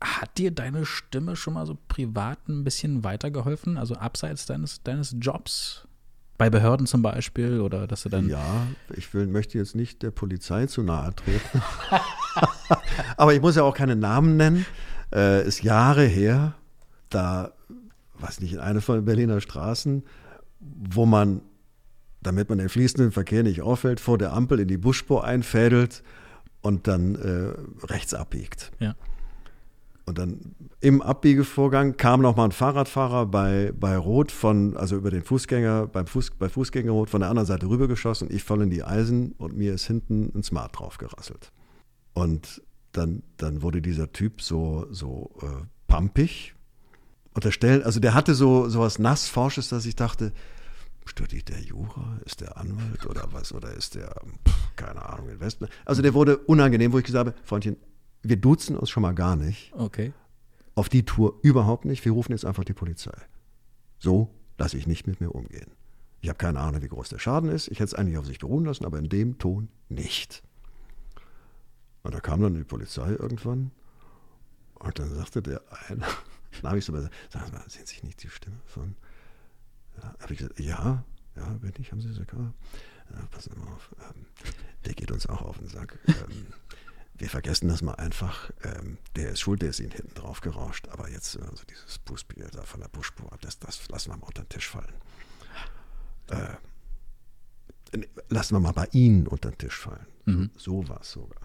C: Hat dir deine Stimme schon mal so privat ein bisschen weitergeholfen? Also abseits deines, deines Jobs? Bei Behörden zum Beispiel? Oder dass du dann.
B: Ja, ich will, möchte jetzt nicht der Polizei zu nahe treten. Aber ich muss ja auch keine Namen nennen. Äh, ist Jahre her, da, weiß nicht, in einer von den Berliner Straßen, wo man, damit man den fließenden Verkehr nicht auffällt, vor der Ampel in die Busspur einfädelt und dann äh, rechts abbiegt.
C: Ja.
B: Und dann im Abbiegevorgang kam noch mal ein Fahrradfahrer bei, bei Rot von, also über den Fußgänger, beim Fuß, bei Fußgängerrot von der anderen Seite rübergeschossen. Ich voll in die Eisen und mir ist hinten ein Smart drauf gerasselt. Und dann, dann wurde dieser Typ so, so äh, pumpig. Unterstellen, also der hatte so, so was nassforsches, dass ich dachte, studiert der Jura? Ist der Anwalt oder was? Oder ist der, pff, keine Ahnung, Investment? Also der wurde unangenehm, wo ich gesagt habe, Freundchen, wir duzen uns schon mal gar nicht.
C: Okay.
B: Auf die Tour überhaupt nicht. Wir rufen jetzt einfach die Polizei. So lasse ich nicht mit mir umgehen. Ich habe keine Ahnung, wie groß der Schaden ist. Ich hätte es eigentlich auf sich beruhen lassen, aber in dem Ton nicht. Und da kam dann die Polizei irgendwann und dann sagte der eine, dann habe ich so gesagt, sagen Sie mal, sehen Sie nicht die Stimme von? Ja, habe ich gesagt, ja, ja, bin ich, haben Sie gesagt, ja. ja passen Sie mal auf, ähm, der geht uns auch auf den Sack. Ähm, wir vergessen das mal einfach. Ähm, der ist schuld, der ist Ihnen hinten drauf gerauscht. Aber jetzt, also dieses Bußbier da von der Busspur, das, das lassen wir mal unter den Tisch fallen. Äh, lassen wir mal bei Ihnen unter den Tisch fallen.
C: Mhm.
B: So, so war es sogar.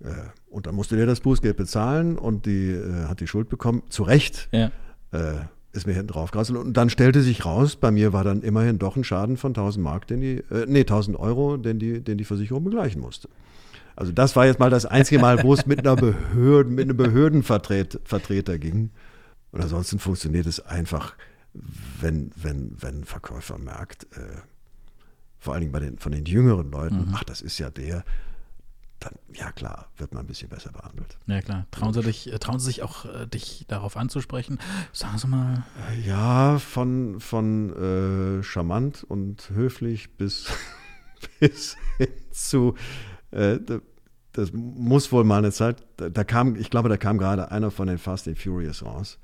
B: Äh, und dann musste der das Bußgeld bezahlen und die äh, hat die Schuld bekommen. Zu Recht
C: Ja.
B: äh, ist mir hinten drauf gerasselt. Und dann stellte sich raus, bei mir war dann immerhin doch ein Schaden von 1000 Mark, den die, äh, nee, 1000 Euro, den die, den die Versicherung begleichen musste. Also das war jetzt mal das einzige Mal, wo es mit einer Behörde, mit einem Behördenvertreter Vertreter ging. Und ansonsten funktioniert es einfach, wenn, wenn, wenn ein Verkäufer merkt, äh, vor allen Dingen bei den, von den jüngeren Leuten, ach, das ist ja der, dann, ja klar, wird man ein bisschen besser behandelt.
C: Ja, klar. Trauen Sie, dich, äh, trauen Sie sich auch, äh, dich darauf anzusprechen? Sagen Sie mal.
B: Ja, von, von äh, charmant und höflich bis, bis hin zu, äh, da- das muss wohl mal eine Zeit, da, da kam, ich glaube, da kam gerade einer von den Fast and Furious raus.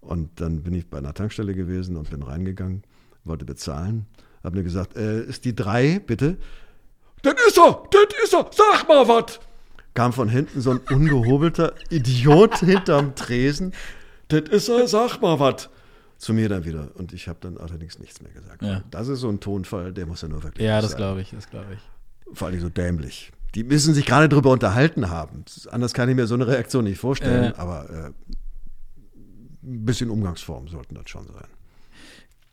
B: Und dann bin ich bei einer Tankstelle gewesen und bin reingegangen, wollte bezahlen, habe mir gesagt, äh, ist die drei, bitte? Das ist er, das ist er, sag mal was! Kam von hinten so ein ungehobelter Idiot hinterm Tresen. Das ist er, sag mal was! Zu mir dann wieder. Und ich habe dann allerdings nichts mehr gesagt.
C: Ja.
B: Das ist so ein Tonfall, der muss ja nur wirklich
C: Ja, das glaube ich, das glaube ich.
B: Vor allem so dämlich. Die müssen sich gerade drüber unterhalten haben. Anders kann ich mir so eine Reaktion nicht vorstellen,
C: Äh.
B: aber äh, ein bisschen Umgangsform sollten das schon sein.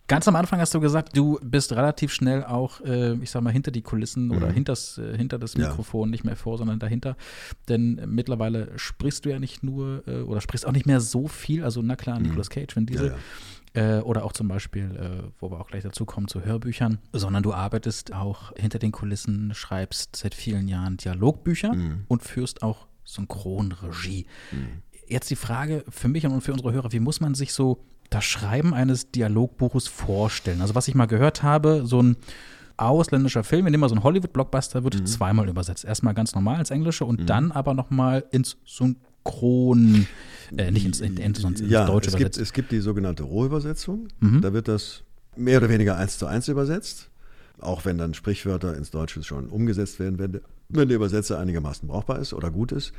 C: Ganz am Anfang hast du gesagt, du bist relativ schnell auch, äh, ich sag mal, hinter die Kulissen oder hinters, äh, hinter das
B: Mhm. Ja.
C: Mikrofon, nicht mehr vor, sondern dahinter. Denn mittlerweile sprichst du ja nicht nur äh, oder sprichst auch nicht mehr so viel. Also, na klar, Nicolas Cage, Vin Diesel.
B: Mhm. Ja,
C: Äh, oder auch zum Beispiel, äh, wo wir auch gleich dazu kommen, zu Hörbüchern, sondern du arbeitest auch hinter den Kulissen, schreibst seit vielen Jahren Dialogbücher
B: Mhm.
C: und führst auch Synchronregie. Jetzt die Frage für mich und für unsere Hörer, wie muss man sich so das Schreiben eines Dialogbuches vorstellen? Also was ich mal gehört habe, so ein ausländischer Film, in dem mal so ein Hollywood-Blockbuster wird zweimal übersetzt. Erstmal ganz normal ins Englische und dann aber nochmal ins Syn synchron, äh, nicht ins, ins, ins, ins
B: ja,
C: Deutsche
B: es gibt, es gibt die sogenannte Rohübersetzung.
C: Mhm.
B: Da wird das mehr oder weniger eins zu eins übersetzt. Auch wenn dann Sprichwörter ins Deutsche schon umgesetzt werden, wenn, wenn der Übersetzer einigermaßen brauchbar ist oder gut ist.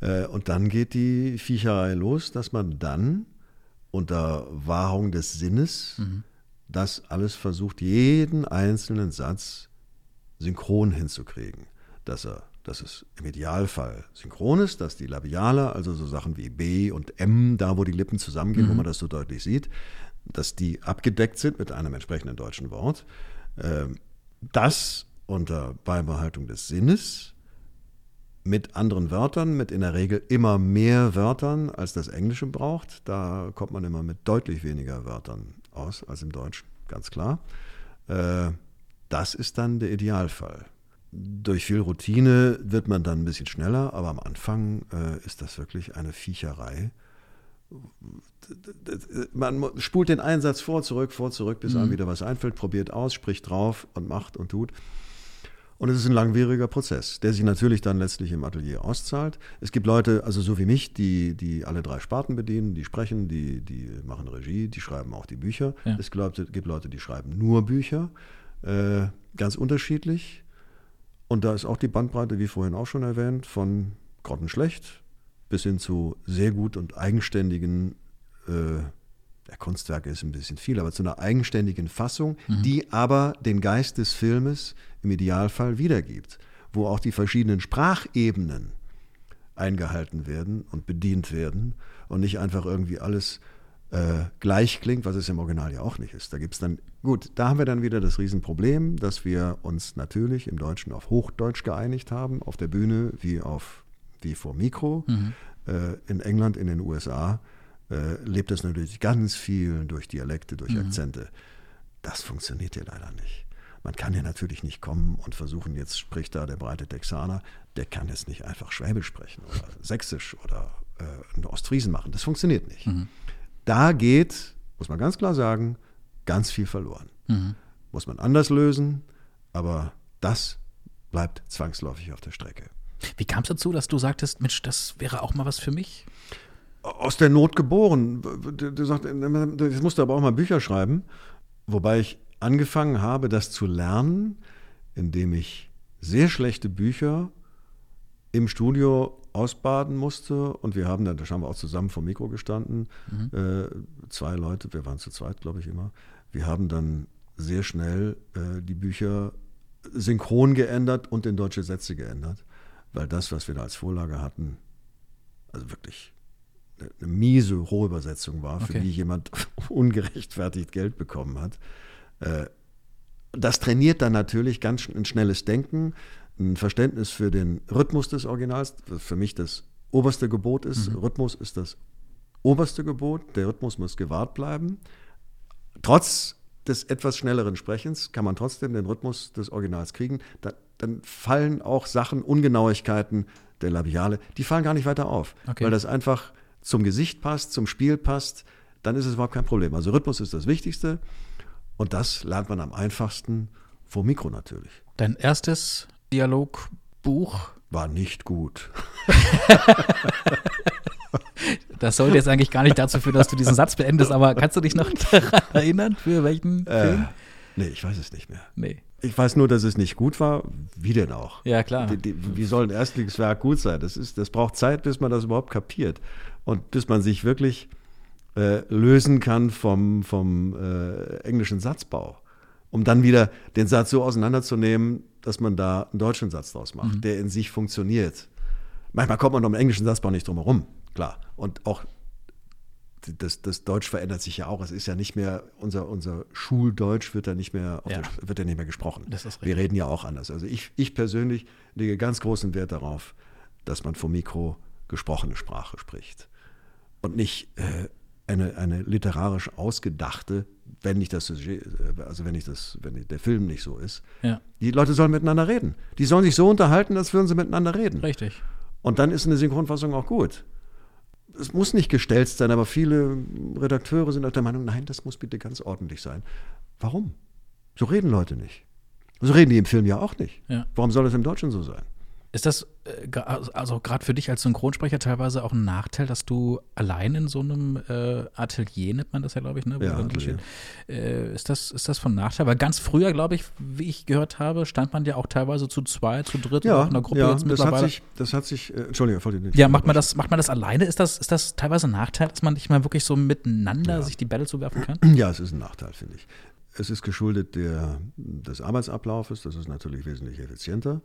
B: Äh, Und dann geht die Viecherei los, dass man dann unter Wahrung des Sinnes das alles versucht, jeden einzelnen Satz synchron hinzukriegen. Dass, er, dass es im Idealfall synchron ist, dass die Labiale, also so Sachen wie B und M, da wo die Lippen zusammengehen, wo man das so deutlich sieht, dass die abgedeckt sind mit einem entsprechenden deutschen Wort. Ähm, Das unter Beibehaltung des Sinnes mit anderen Wörtern, mit in der Regel immer mehr Wörtern, als das Englische braucht. Da kommt man immer mit deutlich weniger Wörtern aus als im Deutschen, ganz klar. Äh, Das ist dann der Idealfall. Durch viel Routine wird man dann ein bisschen schneller, aber am Anfang äh, ist das wirklich eine Viecherei. Man spult den Einsatz vor, zurück, vor, zurück, bis einem wieder was einfällt, probiert aus, spricht drauf und macht und tut. Und es ist ein langwieriger Prozess, der sich natürlich dann letztlich im Atelier auszahlt. Es gibt Leute, also so wie mich, die, die alle drei Sparten bedienen, die sprechen, die, die machen Regie, die schreiben auch die Bücher.
C: Ja.
B: Es gibt Leute, gibt Leute, die schreiben nur Bücher, äh, ganz unterschiedlich. Und da ist auch die Bandbreite, wie vorhin auch schon erwähnt, von grottenschlecht bis hin zu sehr gut und eigenständigen, äh, der Kunstwerke ist ein bisschen viel, aber zu einer eigenständigen Fassung, die aber den Geist des Filmes im Idealfall wiedergibt, wo auch die verschiedenen Sprachebenen eingehalten werden und bedient werden und nicht einfach irgendwie alles äh, gleich klingt, was es im Original ja auch nicht ist. Da gibt es dann, gut, da haben wir dann wieder das Riesenproblem, dass wir uns natürlich im Deutschen auf Hochdeutsch geeinigt haben, auf der Bühne wie auf wie vor Mikro. Äh, in England, in den USA äh, lebt das natürlich ganz viel durch Dialekte, durch Akzente. Das funktioniert hier leider nicht. Man kann ja natürlich nicht kommen und versuchen, jetzt spricht da der breite Texaner, der kann jetzt nicht einfach Schwäbisch sprechen oder Sächsisch oder äh, einen Ostfriesen machen. Das funktioniert nicht. Da geht, muss man ganz klar sagen, ganz viel verloren. Muss man anders lösen, aber das bleibt zwangsläufig auf der Strecke.
C: Wie kam es dazu, dass du sagtest, Mensch, das wäre auch mal was für mich?
B: aus der Not geboren. Der sagt, jetzt musst du aber auch mal Bücher schreiben. Wobei ich angefangen habe, das zu lernen, indem ich sehr schlechte Bücher im Studio ausbaden musste. Und wir haben dann, da haben wir auch zusammen vor dem Mikro gestanden, äh, zwei Leute, wir waren zu zweit, glaube ich, immer. Wir haben dann sehr schnell äh, die Bücher synchron geändert und in deutsche Sätze geändert, weil das, was wir da als Vorlage hatten, also wirklich eine, eine miese Rohübersetzung war, für
C: Okay.
B: die jemand ungerechtfertigt Geld bekommen hat. Äh, das trainiert dann natürlich ganz ein schnelles Denken, ein Verständnis für den Rhythmus des Originals, was für mich das oberste Gebot ist. Rhythmus ist das oberste Gebot. Der Rhythmus muss gewahrt bleiben. Trotz des etwas schnelleren Sprechens kann man trotzdem den Rhythmus des Originals kriegen. Da, dann fallen auch Sachen, Ungenauigkeiten der Labiale, die fallen gar nicht weiter auf,
C: Okay.
B: weil das einfach zum Gesicht passt, zum Spiel passt. Dann ist es überhaupt kein Problem. Also Rhythmus ist das Wichtigste und das lernt man am einfachsten vor Mikro natürlich.
C: Dein erstes Dialogbuch,
B: War nicht gut.
C: das sollte jetzt eigentlich gar nicht dazu führen, dass du diesen Satz beendest, aber kannst du dich noch daran erinnern, für welchen
B: Äh,
C: Film?
B: nee, ich weiß es nicht mehr.
C: Nee.
B: Ich weiß nur, dass es nicht gut war. Wie denn auch?
C: Ja, klar.
B: Die, die, wie soll ein Erstlingswerk gut sein? Das, ist, das braucht Zeit, bis man das überhaupt kapiert. Und bis man sich wirklich äh, lösen kann vom, vom äh, englischen Satzbau. Um dann wieder den Satz so auseinanderzunehmen, dass man da einen deutschen Satz draus macht, der in sich funktioniert. Manchmal kommt man um den englischen Satzbau nicht drum herum, klar. Und auch das, das Deutsch verändert sich ja auch. Es ist ja nicht mehr, unser, unser Schuldeutsch wird ja nicht mehr,
C: Ja.
B: Der, wird ja nicht mehr gesprochen. Wir reden ja auch anders. Also ich, ich persönlich lege ganz großen Wert darauf, dass man vom Mikro gesprochene Sprache spricht. Und nicht äh, eine, eine literarisch ausgedachte, wenn nicht das Sujet, äh, also wenn nicht das, wenn der Film nicht so ist.
C: Ja,
B: Die Leute sollen miteinander reden. Die sollen sich so unterhalten, als würden sie miteinander reden.
C: richtig.
B: Und dann ist eine Synchronfassung auch gut. Es muss nicht gestelzt sein, aber viele Redakteure sind auch der Meinung, nein, das muss bitte ganz ordentlich sein. Warum? So reden Leute nicht. So reden die im Film ja auch nicht.
C: Ja.
B: Warum soll das im Deutschen so sein?
C: Ist das äh, also gerade für dich als Synchronsprecher teilweise auch ein Nachteil, dass du allein in so einem äh, Atelier, nennt man das ja, glaube ich, ne?
B: Ja, Atelier.
C: Äh, ist, das, ist das von Nachteil? Weil ganz früher, glaube ich, wie ich gehört habe, stand man ja auch teilweise zu zwei, zu dritt
B: ja,
C: in einer Gruppe
B: ja,
C: jetzt
B: das hat
C: mittlerweile.
B: sich, das hat sich, äh, Entschuldigung,
C: ja, macht man, das, macht man das alleine? Ist das, ist das teilweise ein Nachteil, dass man nicht mal wirklich so miteinander
B: Ja.
C: sich die Bälle zuwerfen kann?
B: Ja, es ist ein Nachteil, finde ich. Es ist geschuldet der, des Arbeitsablaufes, das ist natürlich wesentlich effizienter.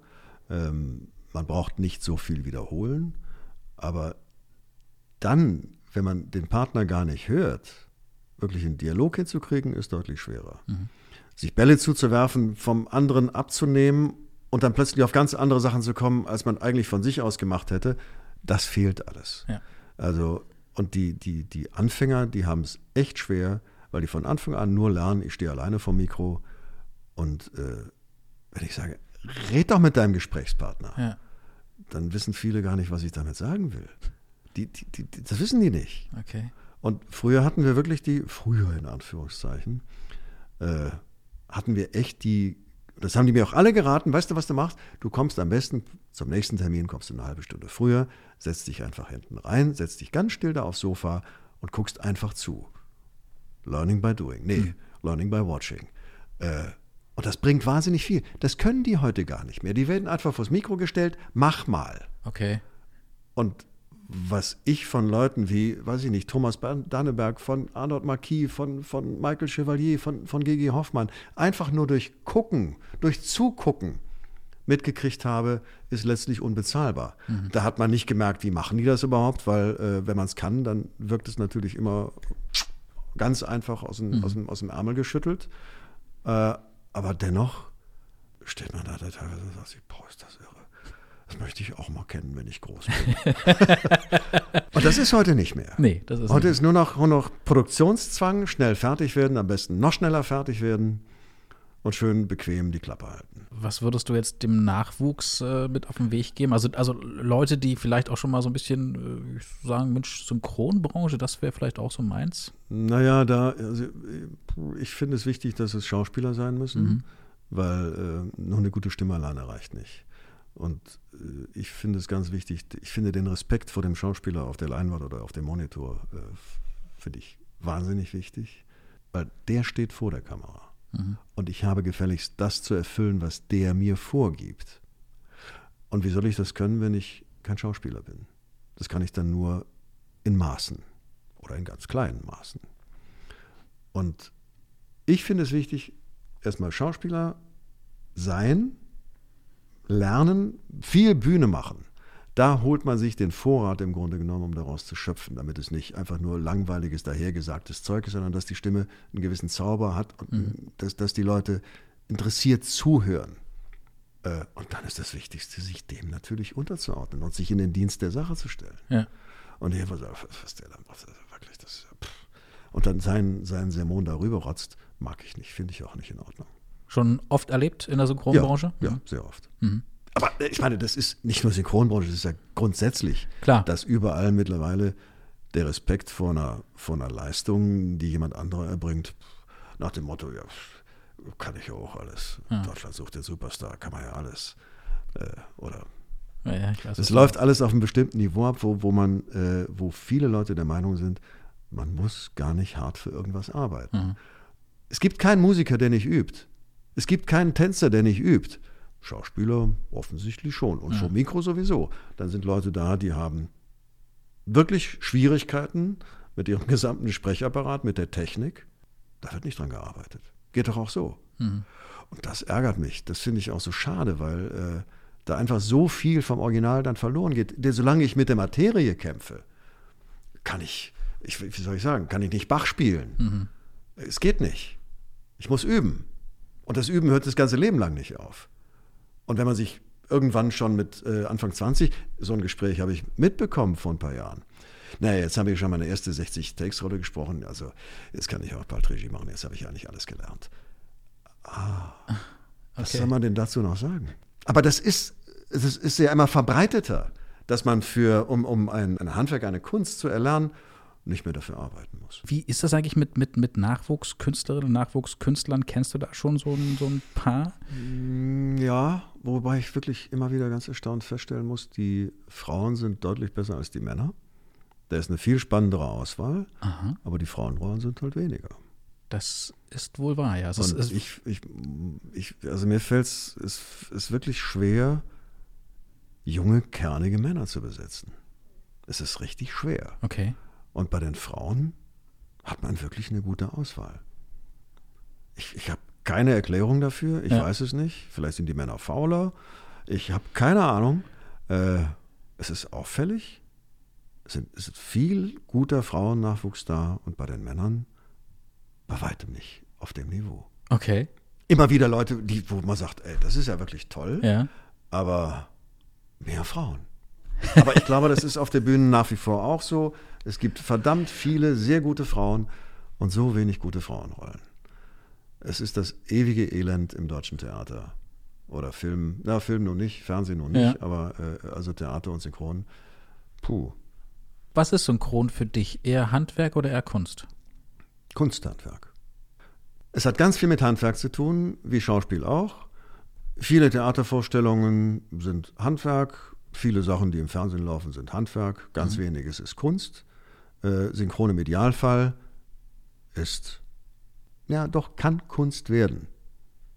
B: Ähm, man braucht nicht so viel wiederholen, aber dann, wenn man den Partner gar nicht hört, wirklich einen Dialog hinzukriegen, ist deutlich schwerer. Sich Bälle zuzuwerfen, vom anderen abzunehmen und dann plötzlich auf ganz andere Sachen zu kommen, als man eigentlich von sich aus gemacht hätte, das fehlt alles.
C: Ja.
B: Also, und die, die, die Anfänger, die haben es echt schwer, weil die von Anfang an nur lernen, ich stehe alleine vom Mikro und äh, wenn ich sage, red doch mit deinem Gesprächspartner,
C: Ja,
B: dann wissen viele gar nicht, was ich damit sagen will. Die, die, die, das wissen die nicht.
C: okay.
B: Und früher hatten wir wirklich die, früher in Anführungszeichen, äh, hatten wir echt die, das haben die mir auch alle geraten, weißt du, was du machst? Du kommst am besten zum nächsten Termin, kommst du eine halbe Stunde früher, setzt dich einfach hinten rein, setzt dich ganz still da aufs Sofa und guckst einfach zu. Learning by doing. Nee, learning by watching. Äh, und das bringt wahnsinnig viel. Das können die heute gar nicht mehr. Die werden einfach vors Mikro gestellt, mach mal.
C: Okay.
B: Und was ich von Leuten wie, weiß ich nicht, Thomas Danneberg, von Arnold Marquis, von, von Michael Chevalier, von, von Gigi Hoffmann, einfach nur durch Gucken, durch Zugucken mitgekriegt habe, ist letztlich unbezahlbar. Da hat man nicht gemerkt, wie machen die das überhaupt, weil äh, wenn man es kann, dann wirkt es natürlich immer ganz einfach aus dem, aus dem, aus dem Ärmel geschüttelt. Äh, aber dennoch steht man da teilweise und sagt sich, boah, ist das irre. Das möchte ich auch mal kennen, wenn ich groß bin. und das ist heute nicht mehr.
C: Nee, das ist
B: Heute
C: nicht-
B: ist nur noch, nur noch Produktionszwang, schnell fertig werden, am besten noch schneller fertig werden und schön bequem die Klappe halten.
C: Was würdest du jetzt dem Nachwuchs äh, mit auf den Weg geben? Also, also Leute, die vielleicht auch schon mal so ein bisschen äh, sagen, Mensch, Synchronbranche, das wäre vielleicht auch so meins.
B: Naja, da, also, ich finde es wichtig, dass es Schauspieler sein müssen, weil äh, nur eine gute Stimme alleine reicht nicht. Und äh, ich finde es ganz wichtig, ich finde den Respekt vor dem Schauspieler auf der Leinwand oder auf dem Monitor, äh, finde ich wahnsinnig wichtig, weil der steht vor der Kamera. Und ich habe gefälligst das zu erfüllen, was der mir vorgibt. Und wie soll ich das können, wenn ich kein Schauspieler bin? Das kann ich dann nur in Maßen oder in ganz kleinen Maßen. Und ich finde es wichtig, erstmal Schauspieler sein, lernen, viel Bühne machen. Da holt man sich den Vorrat im Grunde genommen, um daraus zu schöpfen, damit es nicht einfach nur langweiliges, dahergesagtes Zeug ist, sondern dass die Stimme einen gewissen Zauber hat und dass, dass die Leute interessiert zuhören. Äh, Und dann ist das Wichtigste, sich dem natürlich unterzuordnen und sich in den Dienst der Sache zu stellen.
C: Ja.
B: Und ich habe gesagt, was der da macht, das ist wirklich das. ist ja, pff. Und dann seinen, seinen Sermon darüber rotzt, mag ich nicht, finde ich auch nicht in Ordnung.
C: Schon oft erlebt in der Synchronbranche?
B: Ja, ja sehr oft. Aber äh, ich meine, das ist nicht nur Synchronbranche, das ist ja grundsätzlich,
C: Klar.
B: dass überall mittlerweile der Respekt vor einer, vor einer Leistung, die jemand anderer erbringt, nach dem Motto, ja, kann ich ja auch alles. Deutschland sucht den Superstar, kann man ja alles. Äh, oder
C: Ja, ja, weiß,
B: es läuft alles auf einem bestimmten Niveau ab, wo, wo man, äh, wo viele Leute der Meinung sind, man muss gar nicht hart für irgendwas arbeiten. Es gibt keinen Musiker, der nicht übt. Es gibt keinen Tänzer, der nicht übt. Schauspieler offensichtlich schon und vor Mikro sowieso. Dann sind Leute da, die haben wirklich Schwierigkeiten mit ihrem gesamten Sprechapparat, mit der Technik. Da wird nicht dran gearbeitet. Geht doch auch so. Und das ärgert mich. Das finde ich auch so schade, weil äh, da einfach so viel vom Original dann verloren geht. Denn solange ich mit der Materie kämpfe, kann ich, ich, wie soll ich sagen, kann ich nicht Bach spielen. Es geht nicht. Ich muss üben. Und das Üben hört das ganze Leben lang nicht auf. Und wenn man sich irgendwann schon mit äh, Anfang 20, so ein Gespräch habe ich mitbekommen vor ein paar Jahren. Naja, jetzt habe ich schon meine erste 60-Takes-Rolle gesprochen, also jetzt kann ich auch bald Regie machen, jetzt habe ich eigentlich alles gelernt. Ah, was
C: Okay.
B: soll man denn dazu noch sagen? Aber das ist, das ist ja immer verbreiteter, dass man für, um, um ein, ein Handwerk, eine Kunst zu erlernen, nicht mehr dafür arbeiten muss.
C: Wie ist das eigentlich mit, mit, mit Nachwuchskünstlerinnen und Nachwuchskünstlern? Kennst du da schon so ein, so ein paar?
B: Mm, Ja, wobei ich wirklich immer wieder ganz erstaunt feststellen muss, die Frauen sind deutlich besser als die Männer. Da ist eine viel spannendere Auswahl,
C: Aha.
B: aber die Frauenrollen sind halt weniger.
C: Das ist wohl wahr, ja. Es,
B: ich, ich, ich, also mir fällt es ist, ist wirklich schwer, junge, kernige Männer zu besetzen. Es ist richtig schwer.
C: okay.
B: Und bei den Frauen hat man wirklich eine gute Auswahl. Ich, ich habe keine Erklärung dafür, ich
C: Ja.
B: weiß es nicht. Vielleicht sind die Männer fauler. Ich habe keine Ahnung. Äh, es ist auffällig. Es, sind, es ist viel guter Frauennachwuchs da und bei den Männern bei weitem nicht auf dem Niveau.
C: Okay.
B: Immer wieder Leute, die, wo man sagt, ey, das ist ja wirklich toll,
C: Ja.
B: aber mehr Frauen. Aber ich glaube, das ist auf der Bühne nach wie vor auch so. Es gibt verdammt viele sehr gute Frauen und so wenig gute Frauenrollen. Es ist das ewige Elend im deutschen Theater. Oder Film, na, Film nun nicht, Fernsehen nun nicht,
C: Ja.
B: aber äh, also Theater und Synchron. Puh,
C: Was ist Synchron für dich? Eher Handwerk oder eher Kunst?
B: Kunsthandwerk. Es hat ganz viel mit Handwerk zu tun, wie Schauspiel auch. Viele Theatervorstellungen sind Handwerk, viele Sachen, die im Fernsehen laufen, sind Handwerk, ganz weniges ist Kunst. Äh, Synchron im Idealfall ist, ja doch, kann Kunst werden,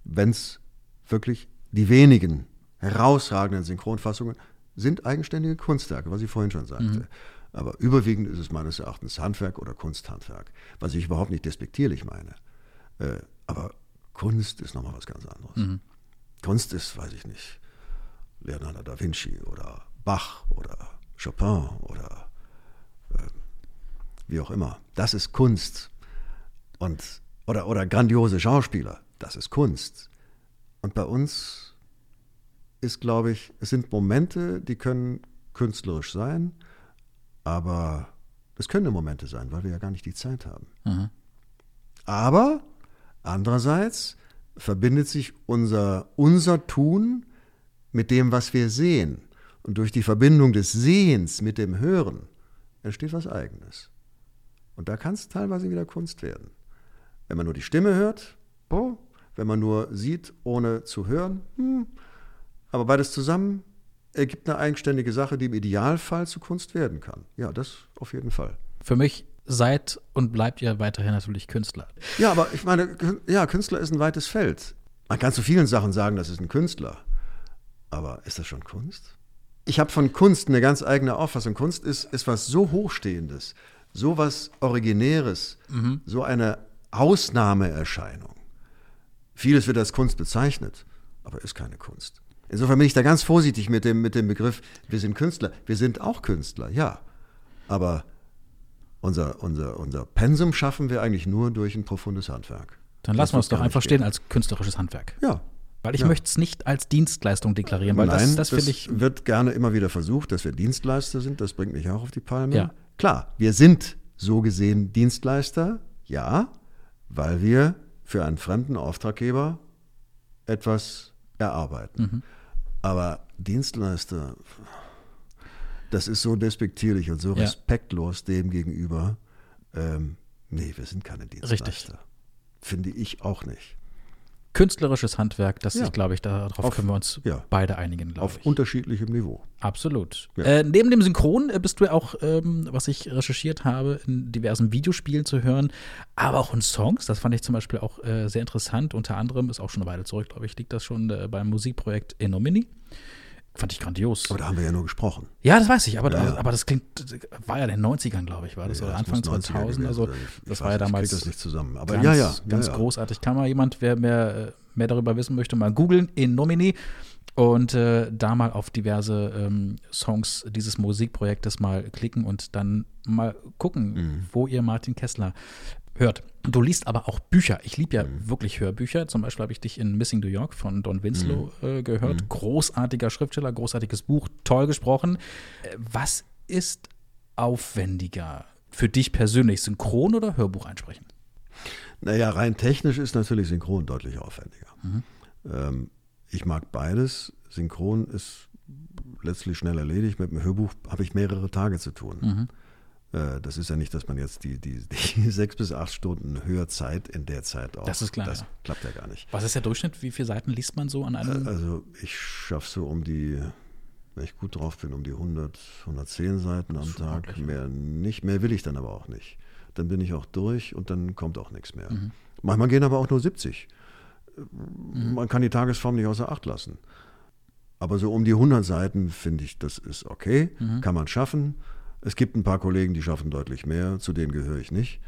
B: wenn es wirklich die wenigen herausragenden Synchronfassungen sind eigenständige Kunstwerke, was ich vorhin schon sagte. Aber überwiegend ist es meines Erachtens Handwerk oder Kunsthandwerk, was ich überhaupt nicht despektierlich meine. Äh, aber Kunst ist nochmal was ganz anderes. Kunst ist, weiß ich nicht, Leonardo da Vinci oder Bach oder Chopin oder äh, wie auch immer. Das ist Kunst. Und, oder, oder grandiose Schauspieler, das ist Kunst. Und bei uns ist, glaube ich, es sind Momente, die können künstlerisch sein, aber es können Momente sein, weil wir ja gar nicht die Zeit haben. Aber andererseits verbindet sich unser, unser Tun mit dem, was wir sehen. Und durch die Verbindung des Sehens mit dem Hören entsteht was Eigenes. Und da kann es teilweise wieder Kunst werden. Wenn man nur die Stimme hört, oh, wenn man nur sieht, ohne zu hören, hm. aber beides zusammen ergibt eine eigenständige Sache, die im Idealfall zu Kunst werden kann. Ja, das auf jeden Fall.
C: Für mich seid und bleibt ihr weiterhin natürlich Künstler.
B: Ja, aber ich meine, ja, Künstler ist ein weites Feld. Man kann zu vielen Sachen sagen, das ist ein Künstler. Aber ist das schon Kunst? Ich habe von Kunst eine ganz eigene Auffassung. Kunst ist, ist was so Hochstehendes, so was Originäres, so eine Ausnahmeerscheinung. Vieles wird als Kunst bezeichnet, aber ist keine Kunst. Insofern bin ich da ganz vorsichtig mit dem, mit dem Begriff, wir sind Künstler. Wir sind auch Künstler, ja. Aber unser, unser, unser Pensum schaffen wir eigentlich nur durch ein profundes Handwerk.
C: Dann
B: Das
C: lassen wir es doch einfach
B: gehen.
C: stehen als künstlerisches Handwerk.
B: Ja.
C: Weil ich
B: Ja.
C: möchte es nicht als Dienstleistung deklarieren, weil
B: Nein,
C: das, das finde ich.
B: wird gerne immer wieder versucht, dass wir Dienstleister sind. Das bringt mich auch auf die Palme.
C: Ja.
B: Klar, wir sind so gesehen Dienstleister, ja, weil wir für einen fremden Auftraggeber etwas erarbeiten.
C: Mhm.
B: Aber Dienstleister, das ist so despektierlich und so
C: Ja.
B: respektlos dem gegenüber. Ähm, nee, wir sind keine Dienstleister.
C: Richtig.
B: Finde ich auch nicht.
C: Künstlerisches Handwerk, das
B: Ja.
C: ich glaube ich, darauf
B: Auf-
C: können wir uns
B: ja.
C: beide einigen, glaube
B: Auf
C: ich.
B: unterschiedlichem Niveau.
C: Absolut.
B: Ja.
C: Äh, neben dem Synchron äh, bist du ja auch, ähm, was ich recherchiert habe, in diversen Videospielen zu hören, aber auch in Songs. Das fand ich zum Beispiel auch äh, sehr interessant. Unter anderem, ist auch schon eine Weile zurück, glaube ich, liegt das schon äh, beim Musikprojekt Enomini. Fand ich grandios.
B: Aber da haben wir ja nur gesprochen.
C: Ja, das weiß ich, aber,
B: Ja, ja.
C: aber das klingt, war ja in den 90ern, glaube ich, war das,
B: Ja,
C: oder
B: das
C: Anfang
B: muss 90er
C: 2000,
B: gewesen
C: also.
B: Ich-
C: das
B: ich
C: war
B: weiß,
C: ja
B: ich
C: damals
B: das nicht zusammen. Aber
C: ganz,
B: ja, ja,
C: ganz großartig. Kann mal jemand, wer mehr, äh, mehr darüber wissen möchte, mal googeln, in Nomini und äh, da mal auf diverse ähm, Songs dieses Musikprojektes mal klicken und dann mal gucken,
B: Mhm.
C: wo ihr Martin Kessler hört. Du liest aber auch Bücher. Ich liebe ja
B: Mhm.
C: wirklich Hörbücher. Zum Beispiel habe ich dich in Missing New York von Don Winslow
B: Mhm.
C: äh, gehört. Großartiger Schriftsteller, großartiges Buch, toll gesprochen. Äh, was ist aufwendiger für dich persönlich, Synchron oder Hörbuch einsprechen?
B: Naja, rein technisch ist natürlich Synchron deutlich aufwendiger.
C: Mhm.
B: Ähm, ich mag beides. Synchron ist letztlich schnell erledigt. Mit dem Hörbuch habe ich mehrere Tage zu tun.
C: Mhm.
B: Äh, das ist ja nicht, dass man jetzt die, die, die sechs bis acht Stunden Hörzeit in der Zeit auch.
C: Das ist klar,
B: Das
C: ja.
B: klappt ja gar nicht.
C: Was ist der Durchschnitt? Wie viele Seiten liest man so an einem?
B: Also ich schaffe so um die, wenn ich gut drauf bin, um die 100, 110 Seiten am Tag.
C: ordentlich.
B: Mehr nicht, mehr will ich dann aber auch nicht. Dann bin ich auch durch und dann kommt auch nichts mehr.
C: Mhm.
B: Manchmal gehen aber auch nur 70. Man kann die Tagesform nicht außer Acht lassen. Aber so um die 100 Seiten finde ich, das ist okay,
C: Mhm.
B: kann man schaffen. Es gibt ein paar Kollegen, die schaffen deutlich mehr, zu denen gehöre ich nicht.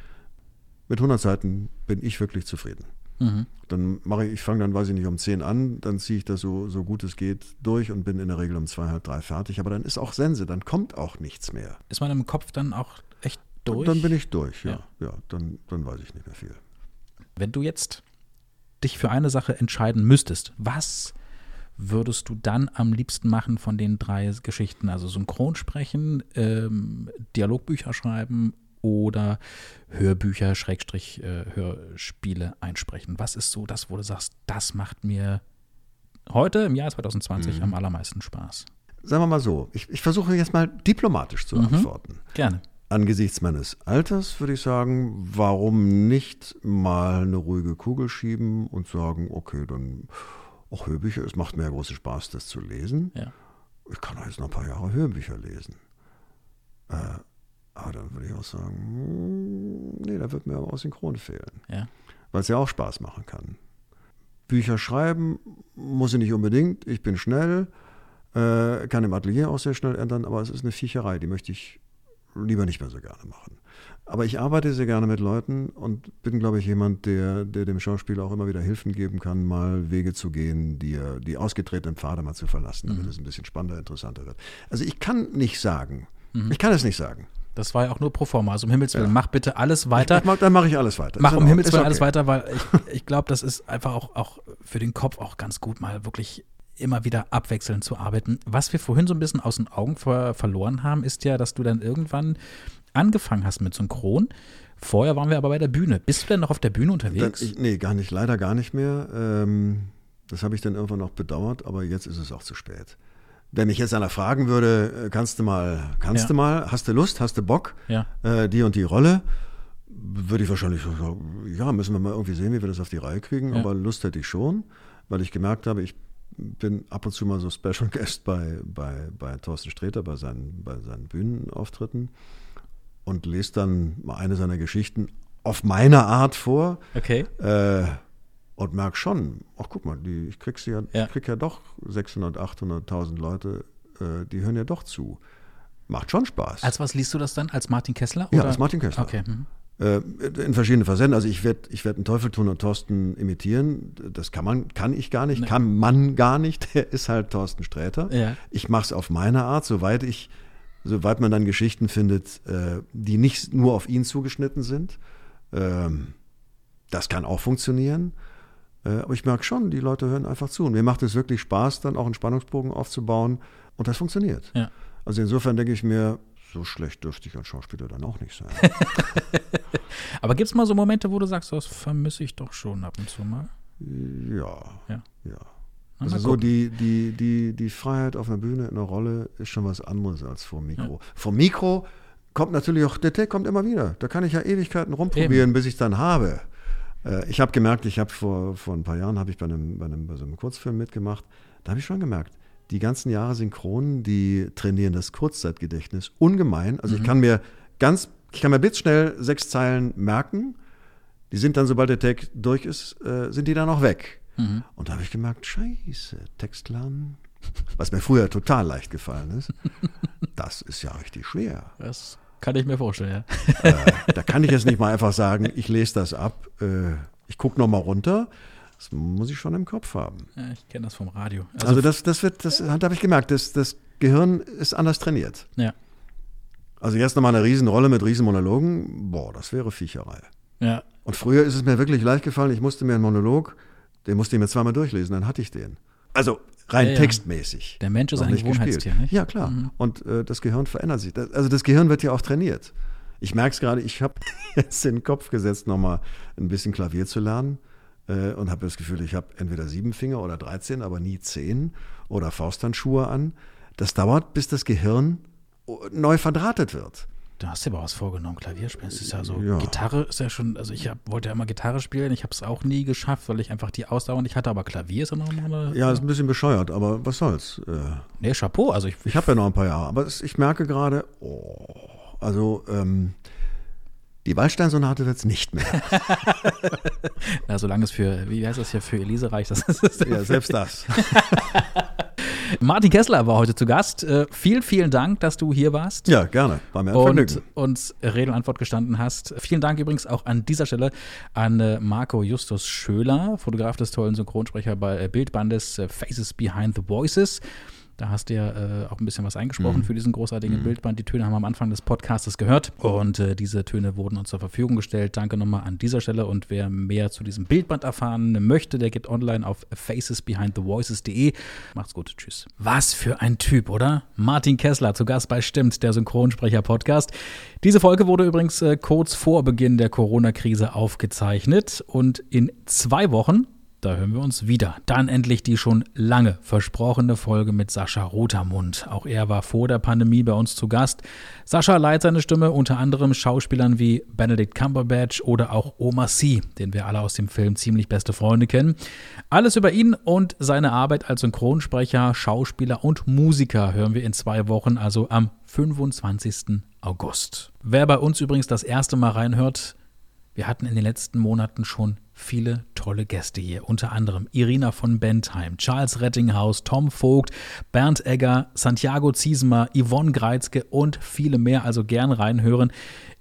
B: Mit 100 Seiten bin ich wirklich zufrieden.
C: Mhm.
B: Dann mache ich, ich fange dann, weiß ich nicht, um 10 an, dann ziehe ich das so, so gut es geht durch und bin in der Regel um zwei, halb drei fertig. Aber dann ist auch Sense, dann kommt auch nichts mehr.
C: Ist man im Kopf dann auch echt durch?
B: Und dann bin ich durch, ja.
C: Ja.
B: Ja, dann, dann weiß ich nicht mehr viel.
C: Wenn du jetzt dich für eine Sache entscheiden müsstest, was würdest du dann am liebsten machen von den drei Geschichten? Also Synchronsprechen, ähm, Dialogbücher schreiben oder Hörbücher, Schrägstrich, äh, Hörspiele einsprechen? Was ist so das, wo du sagst, das macht mir heute im Jahr 2020
B: Mhm.
C: am allermeisten Spaß?
B: Sagen wir mal so, ich, ich versuche jetzt mal diplomatisch zu
C: Mhm.
B: antworten.
C: Gerne.
B: Angesichts meines Alters würde ich sagen, warum nicht mal eine ruhige Kugel schieben und sagen, okay, dann auch Hörbücher, es macht mir ja großen Spaß, das zu lesen.
C: Ja.
B: Ich kann doch jetzt noch ein paar Jahre Hörbücher lesen. Äh, aber dann würde ich auch sagen, hm, nee, da wird mir aber auch Synchron fehlen,
C: Ja.
B: weil es ja auch Spaß machen kann. Bücher schreiben muss ich nicht unbedingt, ich bin schnell, äh, kann im Atelier auch sehr schnell ändern, aber es ist eine Viecherei, die möchte ich lieber nicht mehr so gerne machen. Aber ich arbeite sehr gerne mit Leuten und bin, glaube ich, jemand, der, der dem Schauspieler auch immer wieder Hilfen geben kann, mal Wege zu gehen, die, er- die ausgetretenen Pfade mal zu verlassen, damit es ein bisschen spannender, interessanter wird. Also ich kann nicht sagen, ich kann es nicht sagen.
C: Das war ja auch nur pro forma. Also um Himmels Willen, mach bitte alles weiter.
B: Ich mach, dann mache ich alles weiter.
C: Mach um Himmels. Willen alles
B: okay.
C: weiter, weil ich, ich glaube, das ist einfach auch, auch für den Kopf auch ganz gut, mal wirklich immer wieder abwechselnd zu arbeiten. Was wir vorhin so ein bisschen aus den Augen ver verloren haben, ist ja, dass du dann irgendwann angefangen hast mit Synchron. Vorher waren wir aber bei der Bühne. Bist du denn noch auf der Bühne
B: Dann,
C: unterwegs?
B: ich, nee, gar nicht, leider gar nicht mehr. Ähm, das habe ich dann irgendwann noch bedauert, aber jetzt ist es auch zu spät. Wenn mich jetzt einer fragen würde, äh, kannst du mal, kannst
C: Ja.
B: du mal, hast du Lust, hast du Bock,
C: Ja.
B: äh, die und die Rolle, würde ich wahrscheinlich sagen, ja, müssen wir mal irgendwie sehen, wie wir das auf die Reihe kriegen,
C: Ja.
B: aber Lust hätte ich schon, weil ich gemerkt habe, ich bin ab und zu mal so Special Guest bei, bei, bei Thorsten Sträter, bei seinen, bei seinen Bühnenauftritten und lese dann mal eine seiner Geschichten auf meine Art vor
C: Okay.
B: äh, und merke schon, ach guck mal, die, ich krieg, sie ja,
C: Ja.
B: ich krieg ja doch 600, 800.000 Leute, äh, die hören ja doch zu. Macht schon Spaß.
C: Als was liest du das dann? Als Martin Kessler?
B: ja,
C: oder?
B: als Martin Kessler.
C: Okay. mhm.
B: Äh, in verschiedenen Versenden. Also ich werde ich werd einen Teufel tun und Thorsten imitieren. Das kann man, kann ich gar nicht,
C: Nee.
B: kann man gar nicht. Der ist halt Thorsten Sträter.
C: Ja.
B: Ich mache es auf meine Art, soweit ich, soweit man dann Geschichten findet, äh, die nicht nur auf ihn zugeschnitten sind. Ähm, das kann auch funktionieren. Äh, aber ich merke schon, die Leute hören einfach zu. Und mir macht es wirklich Spaß, dann auch einen Spannungsbogen aufzubauen. Und das funktioniert.
C: Ja.
B: Also insofern denke ich mir, so schlecht dürfte ich als Schauspieler dann auch nicht sein.
C: Aber gibt es mal so Momente, wo du sagst, das vermisse ich doch schon ab und zu mal?
B: Ja,
C: Ja.
B: ja. Also so die, die, die, die Freiheit auf einer Bühne in einer Rolle ist schon was anderes als vor Mikro. Vor dem Mikro kommt natürlich auch, der Take kommt immer wieder. Da kann ich ja Ewigkeiten rumprobieren, bis ich es dann habe. Äh, Ich habe gemerkt, ich habe vor, vor ein paar Jahren habe ich bei einem, bei, einem, bei so einem Kurzfilm mitgemacht. Da habe ich schon gemerkt, die ganzen Jahre Synchronen, die trainieren das Kurzzeitgedächtnis ungemein. Also ich kann mir ganz, ich kann mir blitzschnell sechs Zeilen merken. Die sind dann, sobald der Take durch ist, äh, sind die dann auch weg.
C: Mhm.
B: Und da habe ich gemerkt, scheiße, Text lernen, was mir früher total leicht gefallen ist, das ist ja richtig schwer.
C: Das kann ich mir vorstellen, ja.
B: Äh, da kann ich jetzt nicht mal einfach sagen, ich lese das ab, äh, ich gucke nochmal runter. Das muss ich schon im Kopf haben.
C: ja ich kenne das vom Radio.
B: Also, das, das wird, das habe ich gemerkt, das, das Gehirn ist anders trainiert.
C: ja.
B: Also jetzt nochmal eine Riesenrolle mit Riesenmonologen, boah, das wäre Viecherei.
C: Ja.
B: Und früher ist es mir wirklich leicht gefallen, ich musste mir einen Monolog, den musste ich mir zweimal durchlesen, dann hatte ich den. Also rein
C: Ja, ja.
B: textmäßig.
C: Der Mensch ist ein
B: nicht gespielt.
C: Gewohnheitstier, nicht?
B: Ja, klar. Und äh, das Gehirn verändert sich. Das, also das Gehirn wird ja auch trainiert. Ich merke es gerade, ich habe jetzt den Kopf gesetzt, nochmal ein bisschen Klavier zu lernen äh, und habe das Gefühl, ich habe entweder sieben Finger oder 13, aber nie zehn oder Fausthandschuhe an. Das dauert, bis das Gehirn neu verdrahtet wird.
C: Da hast du aber was vorgenommen, Klavier spielen. Das ist ja so,
B: Ja.
C: Gitarre ist ja schon, also ich hab, wollte ja immer Gitarre spielen, ich habe es auch nie geschafft, weil ich einfach die Ausdauer nicht hatte, aber Klavier ist ja noch mal eine,
B: Ja, ist ein bisschen bescheuert, aber was soll's. Äh,
C: nee, Chapeau, also ich,
B: Ich habe ja noch ein paar Jahre, aber es, ich merke gerade, oh, also ähm, die Waldstein-Sonate wird es nicht mehr.
C: na, solange es für, wie heißt das hier, für Elise reicht, das ist
B: ja, selbst das.
C: Martin Kessler war heute zu Gast. Äh, vielen, vielen Dank, dass du hier warst.
B: Ja, gerne. War mir ein
C: und
B: Vergnügen.
C: uns Rede und Antwort gestanden hast. Vielen Dank übrigens auch an dieser Stelle an äh, Marco Justus Schöler, Fotograf des tollen Synchronsprecher bei äh, Bildbandes äh, Faces Behind the Voices. Da hast du ja äh, auch ein bisschen was eingesprochen für diesen großartigen Bildband. Die Töne haben wir am Anfang des Podcastes gehört und äh, diese Töne wurden uns zur Verfügung gestellt. Danke nochmal an dieser Stelle und wer mehr zu diesem Bildband erfahren möchte, der geht online auf facesbehindthevoices.de. Macht's gut, tschüss. Was für ein Typ, oder? Martin Kessler zu Gast bei Stimmt, der Synchronsprecher-Podcast. Diese Folge wurde übrigens äh, kurz vor Beginn der Corona-Krise aufgezeichnet und in zwei Wochen da hören wir uns wieder. Dann endlich die schon lange versprochene Folge mit Sascha Rotermund. Auch er war vor der Pandemie bei uns zu Gast. Sascha leiht seine Stimme unter anderem Schauspielern wie Benedict Cumberbatch oder auch Omar Sy, den wir alle aus dem Film Ziemlich beste Freunde kennen. Alles über ihn und seine Arbeit als Synchronsprecher, Schauspieler und Musiker hören wir in zwei Wochen, also am 25. August. Wer bei uns übrigens das erste Mal reinhört, wir hatten in den letzten Monaten schon viele tolle Gäste hier, unter anderem Irina von Bentheim, Charles Rettinghaus, Tom Vogt, Bernd Egger, Santiago Ziesmer, Yvonne Greizke und viele mehr. Also gern reinhören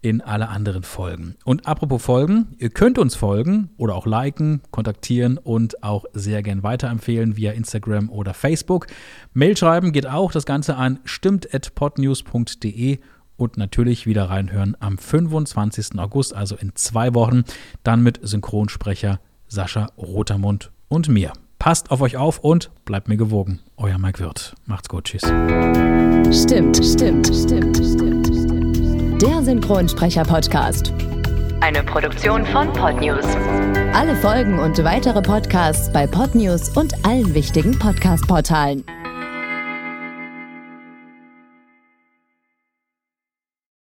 C: in alle anderen Folgen. Und apropos Folgen, ihr könnt uns folgen oder auch liken, kontaktieren und auch sehr gern weiterempfehlen via Instagram oder Facebook. Mail schreiben geht auch, das Ganze an stimmt.podnews.de und natürlich wieder reinhören am 25. August, also in zwei Wochen, dann mit Synchronsprecher Sascha Rotermund und mir. Passt auf euch auf und bleibt mir gewogen. Euer Mike Wirth. Macht's gut. Tschüss.
A: Stimmt, stimmt, stimmt, stimmt, stimmt. Der Synchronsprecher-Podcast.
E: Eine Produktion von Podnews.
A: Alle Folgen und weitere Podcasts bei Podnews und allen wichtigen Podcast-Portalen.